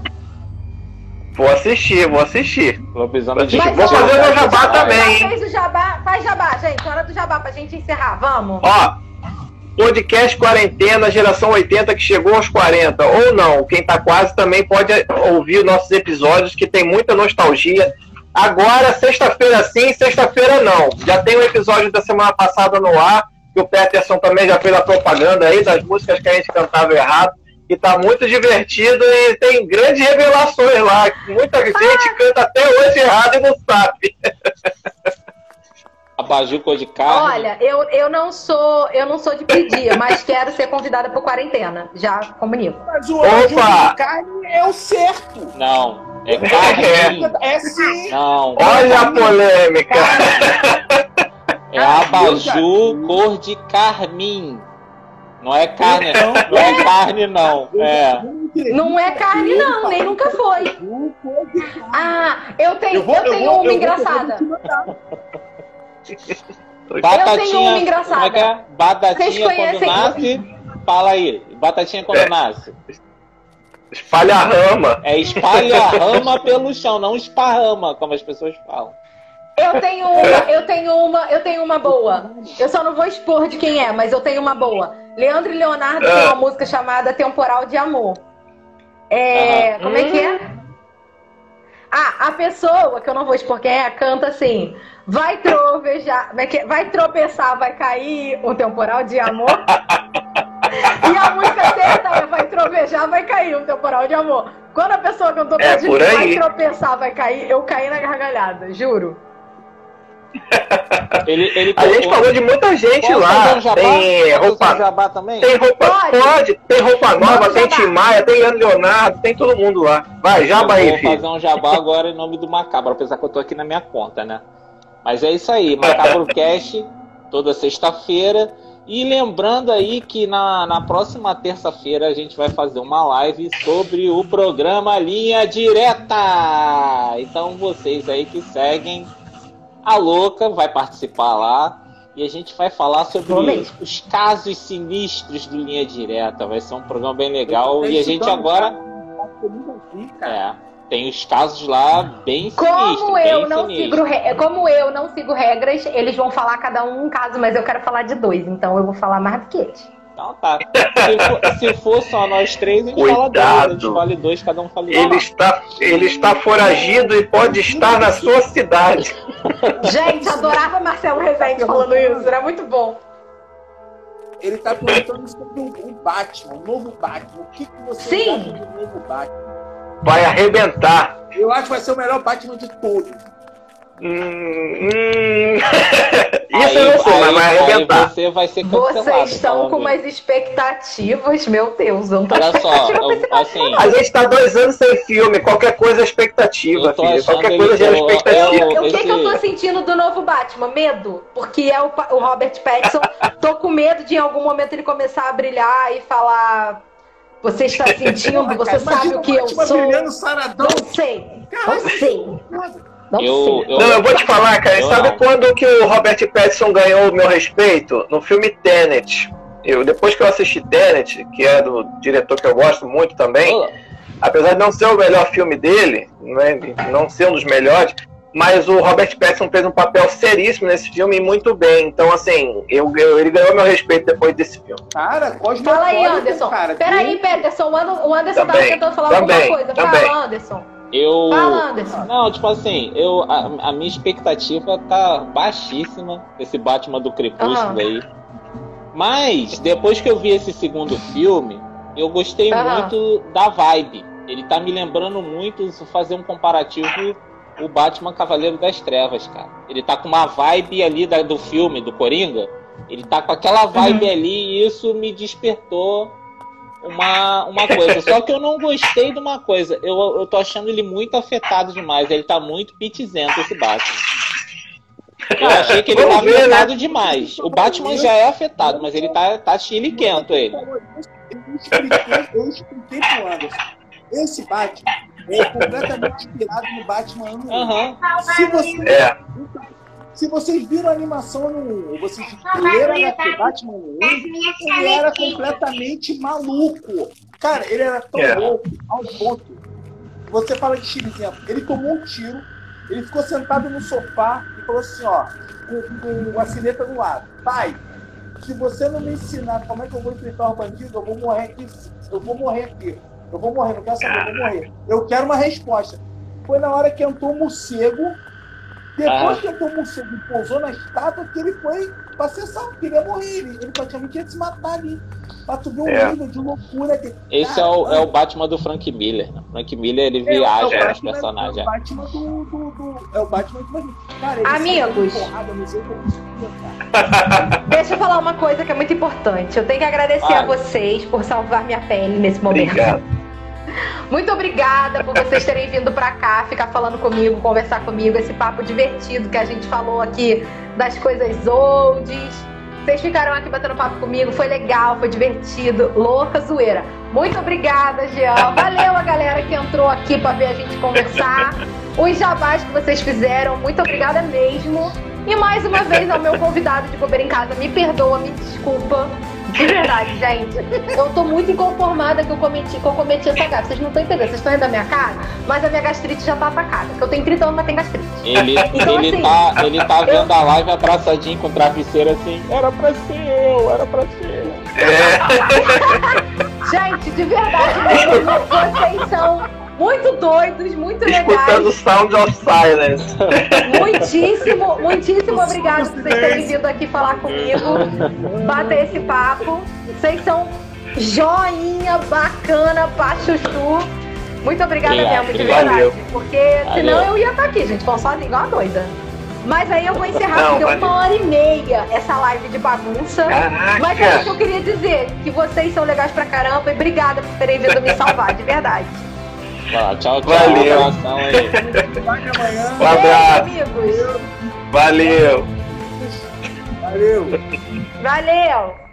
Vou assistir, vou assistir. Lobisomem de Vou fazer meu jabá também, hein? fez o jabá? Faz jabá, gente. Hora do jabá pra gente encerrar. Vamos. Ó, podcast quarentena, geração 80 que chegou aos 40. Ou não, quem tá quase também pode ouvir nossos episódios, que tem muita nostalgia. Agora, sexta-feira sim, sexta-feira não. Já tem o episódio da semana passada no ar, que o Peterson também já fez a propaganda aí das músicas que a gente cantava errado. E tá muito divertido e tem grandes revelações lá. Muita gente canta até hoje errado e não sabe. Abajur cor de carne. Olha, eu, eu não sou eu não sou de pedir, mas quero ser convidada por quarentena. Já comunico. Mas o Opa! De carne é o certo. Não, é carne. É sim. Não, Olha a polêmica. é abajur cor de carmim. Não é carne, Então- não é carne, não. É. Não é carne, não, nem nunca foi. Ah, eu tenho, eu, vou- eu tenho vou- uma eu vou- engraçada. eu vou te mandar. Batatinha, uma engraçada. como é que é? Batatinha quando nasce, fala aí. Batatinha quando É. nasce. Espalha a rama. É espalha a rama pelo chão, não esparrama, como as pessoas falam. Eu tenho uma, eu tenho uma, eu tenho uma boa. Eu só não vou expor de quem é, mas eu tenho uma boa. Leandro e Leonardo tem uma música chamada Temporal de Amor. É, como é que é? Ah, a pessoa, que eu não vou expor quem é, canta assim: Vai trovejar, é é? vai tropeçar, vai cair um temporal de amor. e a música certa é Vai trovejar, vai cair um temporal de amor. Quando a pessoa cantou É, pra gente, vai tropeçar, vai cair, eu caí na gargalhada, juro. Ele, ele A gente falou de muita gente Posso lá. um jabá? Tem roupa, um jabá tem roupa, Pode. pode, tem roupa nova, tem jabá. Tim Maia, tem Leandro Leonardo, tem todo mundo lá. Vai, jaba eu aí, vou filho. fazer um jabá agora em nome do Macabro, apesar que eu tô aqui na minha conta, né? Mas é isso aí, Macabro Cast, toda sexta-feira. E lembrando aí que na, na próxima terça-feira a gente vai fazer uma live sobre o programa Linha Direta. Então vocês aí que seguem a Louca vai participar lá. E a gente vai falar sobre mesmo. os casos sinistros do Linha Direta. Vai ser um programa bem legal. E a gente agora. É. Tem os casos lá bem sinistros. Como eu, bem não sinistros. sigo re- como eu não sigo regras, eles vão falar cada um um caso, mas eu quero falar de dois, então eu vou falar mais do que eles. Então tá. Se for, se for só nós três, a gente fala dois. A gente Cuidado. fala dois, cada um fala um. Ele está, ele está foragido e pode estar na sua cidade. Gente, adorava Marcelo Rezende falando isso, era muito bom. Ele tá perguntando sobre o o Batman, o novo Batman. O que, que você Sim. acha do novo Batman? Vai arrebentar. Eu acho que vai ser o melhor Batman de todos. Hum, hum. Isso Aí- eu não sei, mas aí- vai aí arrebentar. você vai ser cancelado. Vocês estão com umas expectativas, meu Deus, eu não tô Olha só, expectativa eu- assim. A gente tá dois anos sem filme, qualquer coisa é expectativa, filho. Qualquer coisa gera que eu- expectativa. eu- O que, que eu tô sentindo do novo Batman? Medo. Porque é o, o Robert Pattinson. Tô com medo de em algum momento ele começar a brilhar e falar. Você está sentindo, você Cara, sabe imagina o que eu Batman sou. brilhando saradão. Não sei. Caralho, Não sei. Não Eu- eu- Não, eu vou te falar, cara. Eu sabe não. quando que o Robert Pattinson ganhou o meu respeito? No filme Tenet. Eu, depois que eu assisti Tenet, que é do diretor que eu gosto muito também, Ô, apesar de não ser o melhor filme dele, né, não ser um dos melhores, mas o Robert Pattinson fez um papel seríssimo nesse filme e muito bem. Então, assim, eu, eu- ele ganhou meu respeito depois desse filme. Cara, Cosmo Fala aí, Anderson. Cara, Peraí, Anderson. O An- O Anderson tava Também, tentando falar também, alguma coisa. também. Fala, Anderson. Eu. Fala, Anderson. Não, tipo assim, eu, a, a minha expectativa tá baixíssima desse Batman do Crepúsculo Aham. aí. Mas, depois que eu vi esse segundo filme, eu gostei Aham. muito da vibe. Ele tá me lembrando muito, se fazer um comparativo, o Batman Cavaleiro das Trevas, cara. Ele tá com uma vibe ali da- do filme, do Coringa. Ele tá com aquela vibe Uhum. ali e isso me despertou uma, uma coisa. Só que eu não gostei de uma coisa. Eu, eu tô achando ele muito afetado demais. Ele tá muito pitizento, esse Batman. Eu achei que ele Vamos tá ver, né? afetado demais. O Batman já é afetado, mas ele tá, tá chiliquento, ele. Eu expliquei, eu expliquei pro Anderson. Esse Batman é completamente inspirado no Batman ano 1. Aham. Se, você, É. se vocês viram a animação no 1, ou vocês leram a Batman no 1, ele era completamente maluco. Cara, ele era tão É. louco ao ponto. Você fala de tiro, exemplo. Ele tomou um tiro, ele ficou sentado no sofá e falou assim, ó, com, com a sineta do lado. Pai, se você não me ensinar como é que eu vou enfrentar o bandido, eu vou morrer aqui. Eu vou morrer aqui. Eu vou morrer, não quero saber, eu vou morrer. Eu quero uma resposta. Foi na hora que entrou o morcego. Depois Ah. que o morcego pousou na estátua, que ele foi pra cessar, porque ele ia morrer. Ele, ele praticamente ia se matar ali. Pra tu ver o É. nível de loucura que. Esse Cara, é o, é o Batman do Frank Miller. né? Frank Miller ele é viaja Batman- nos personagens. É o Batman do. do, do- é o Batman do. Cara, Amigos. porrada eu. Deixa eu falar uma coisa que é muito importante. Eu tenho que agradecer a vocês por salvar minha pele nesse momento. Obrigado. Muito obrigada por vocês terem vindo pra cá, ficar falando comigo, conversar comigo, esse papo divertido que a gente falou aqui das coisas olds. Vocês ficaram aqui batendo papo comigo, foi legal, foi divertido, louca zoeira. Muito obrigada, Jean. Valeu a galera que entrou aqui para ver a gente conversar. Os jabás que vocês fizeram, muito obrigada mesmo. E mais uma vez ao meu convidado de Bobeira em Casa, me perdoa, me desculpa. De verdade, gente. Eu tô muito inconformada que eu cometi, que eu cometi essa gafe. Vocês não estão entendendo, vocês estão rindo da minha cara, mas a minha gastrite já tá atacada. Porque eu tenho 30 anos, mas tenho gastrite. Ele, Então, ele, assim, tá, ele tá vendo a live abraçadinho com o travesseiro assim. Era pra ser eu, era pra ser eu. Gente, de verdade mesmo, vocês são muito doidos, muito Escutando legais. Sound of Silence. Muitíssimo, muitíssimo obrigado por vocês terem vindo aqui falar comigo, bater esse papo. Vocês são joinha, bacana, pachuchu. Muito obrigada Obrigado, mesmo, de verdade. Porque senão Valeu. eu ia estar aqui, gente, falando sozinha igual uma doida. Mas aí eu vou encerrar, Não, porque deu valeu. uma hora e meia essa live de bagunça. Mas é isso que eu queria dizer, que vocês são legais pra caramba e obrigada por terem vindo me salvar, de verdade. Lá, tchau, tchau. Valeu. Um abração aí. Um abraço. Amigos. Valeu. Valeu. Valeu!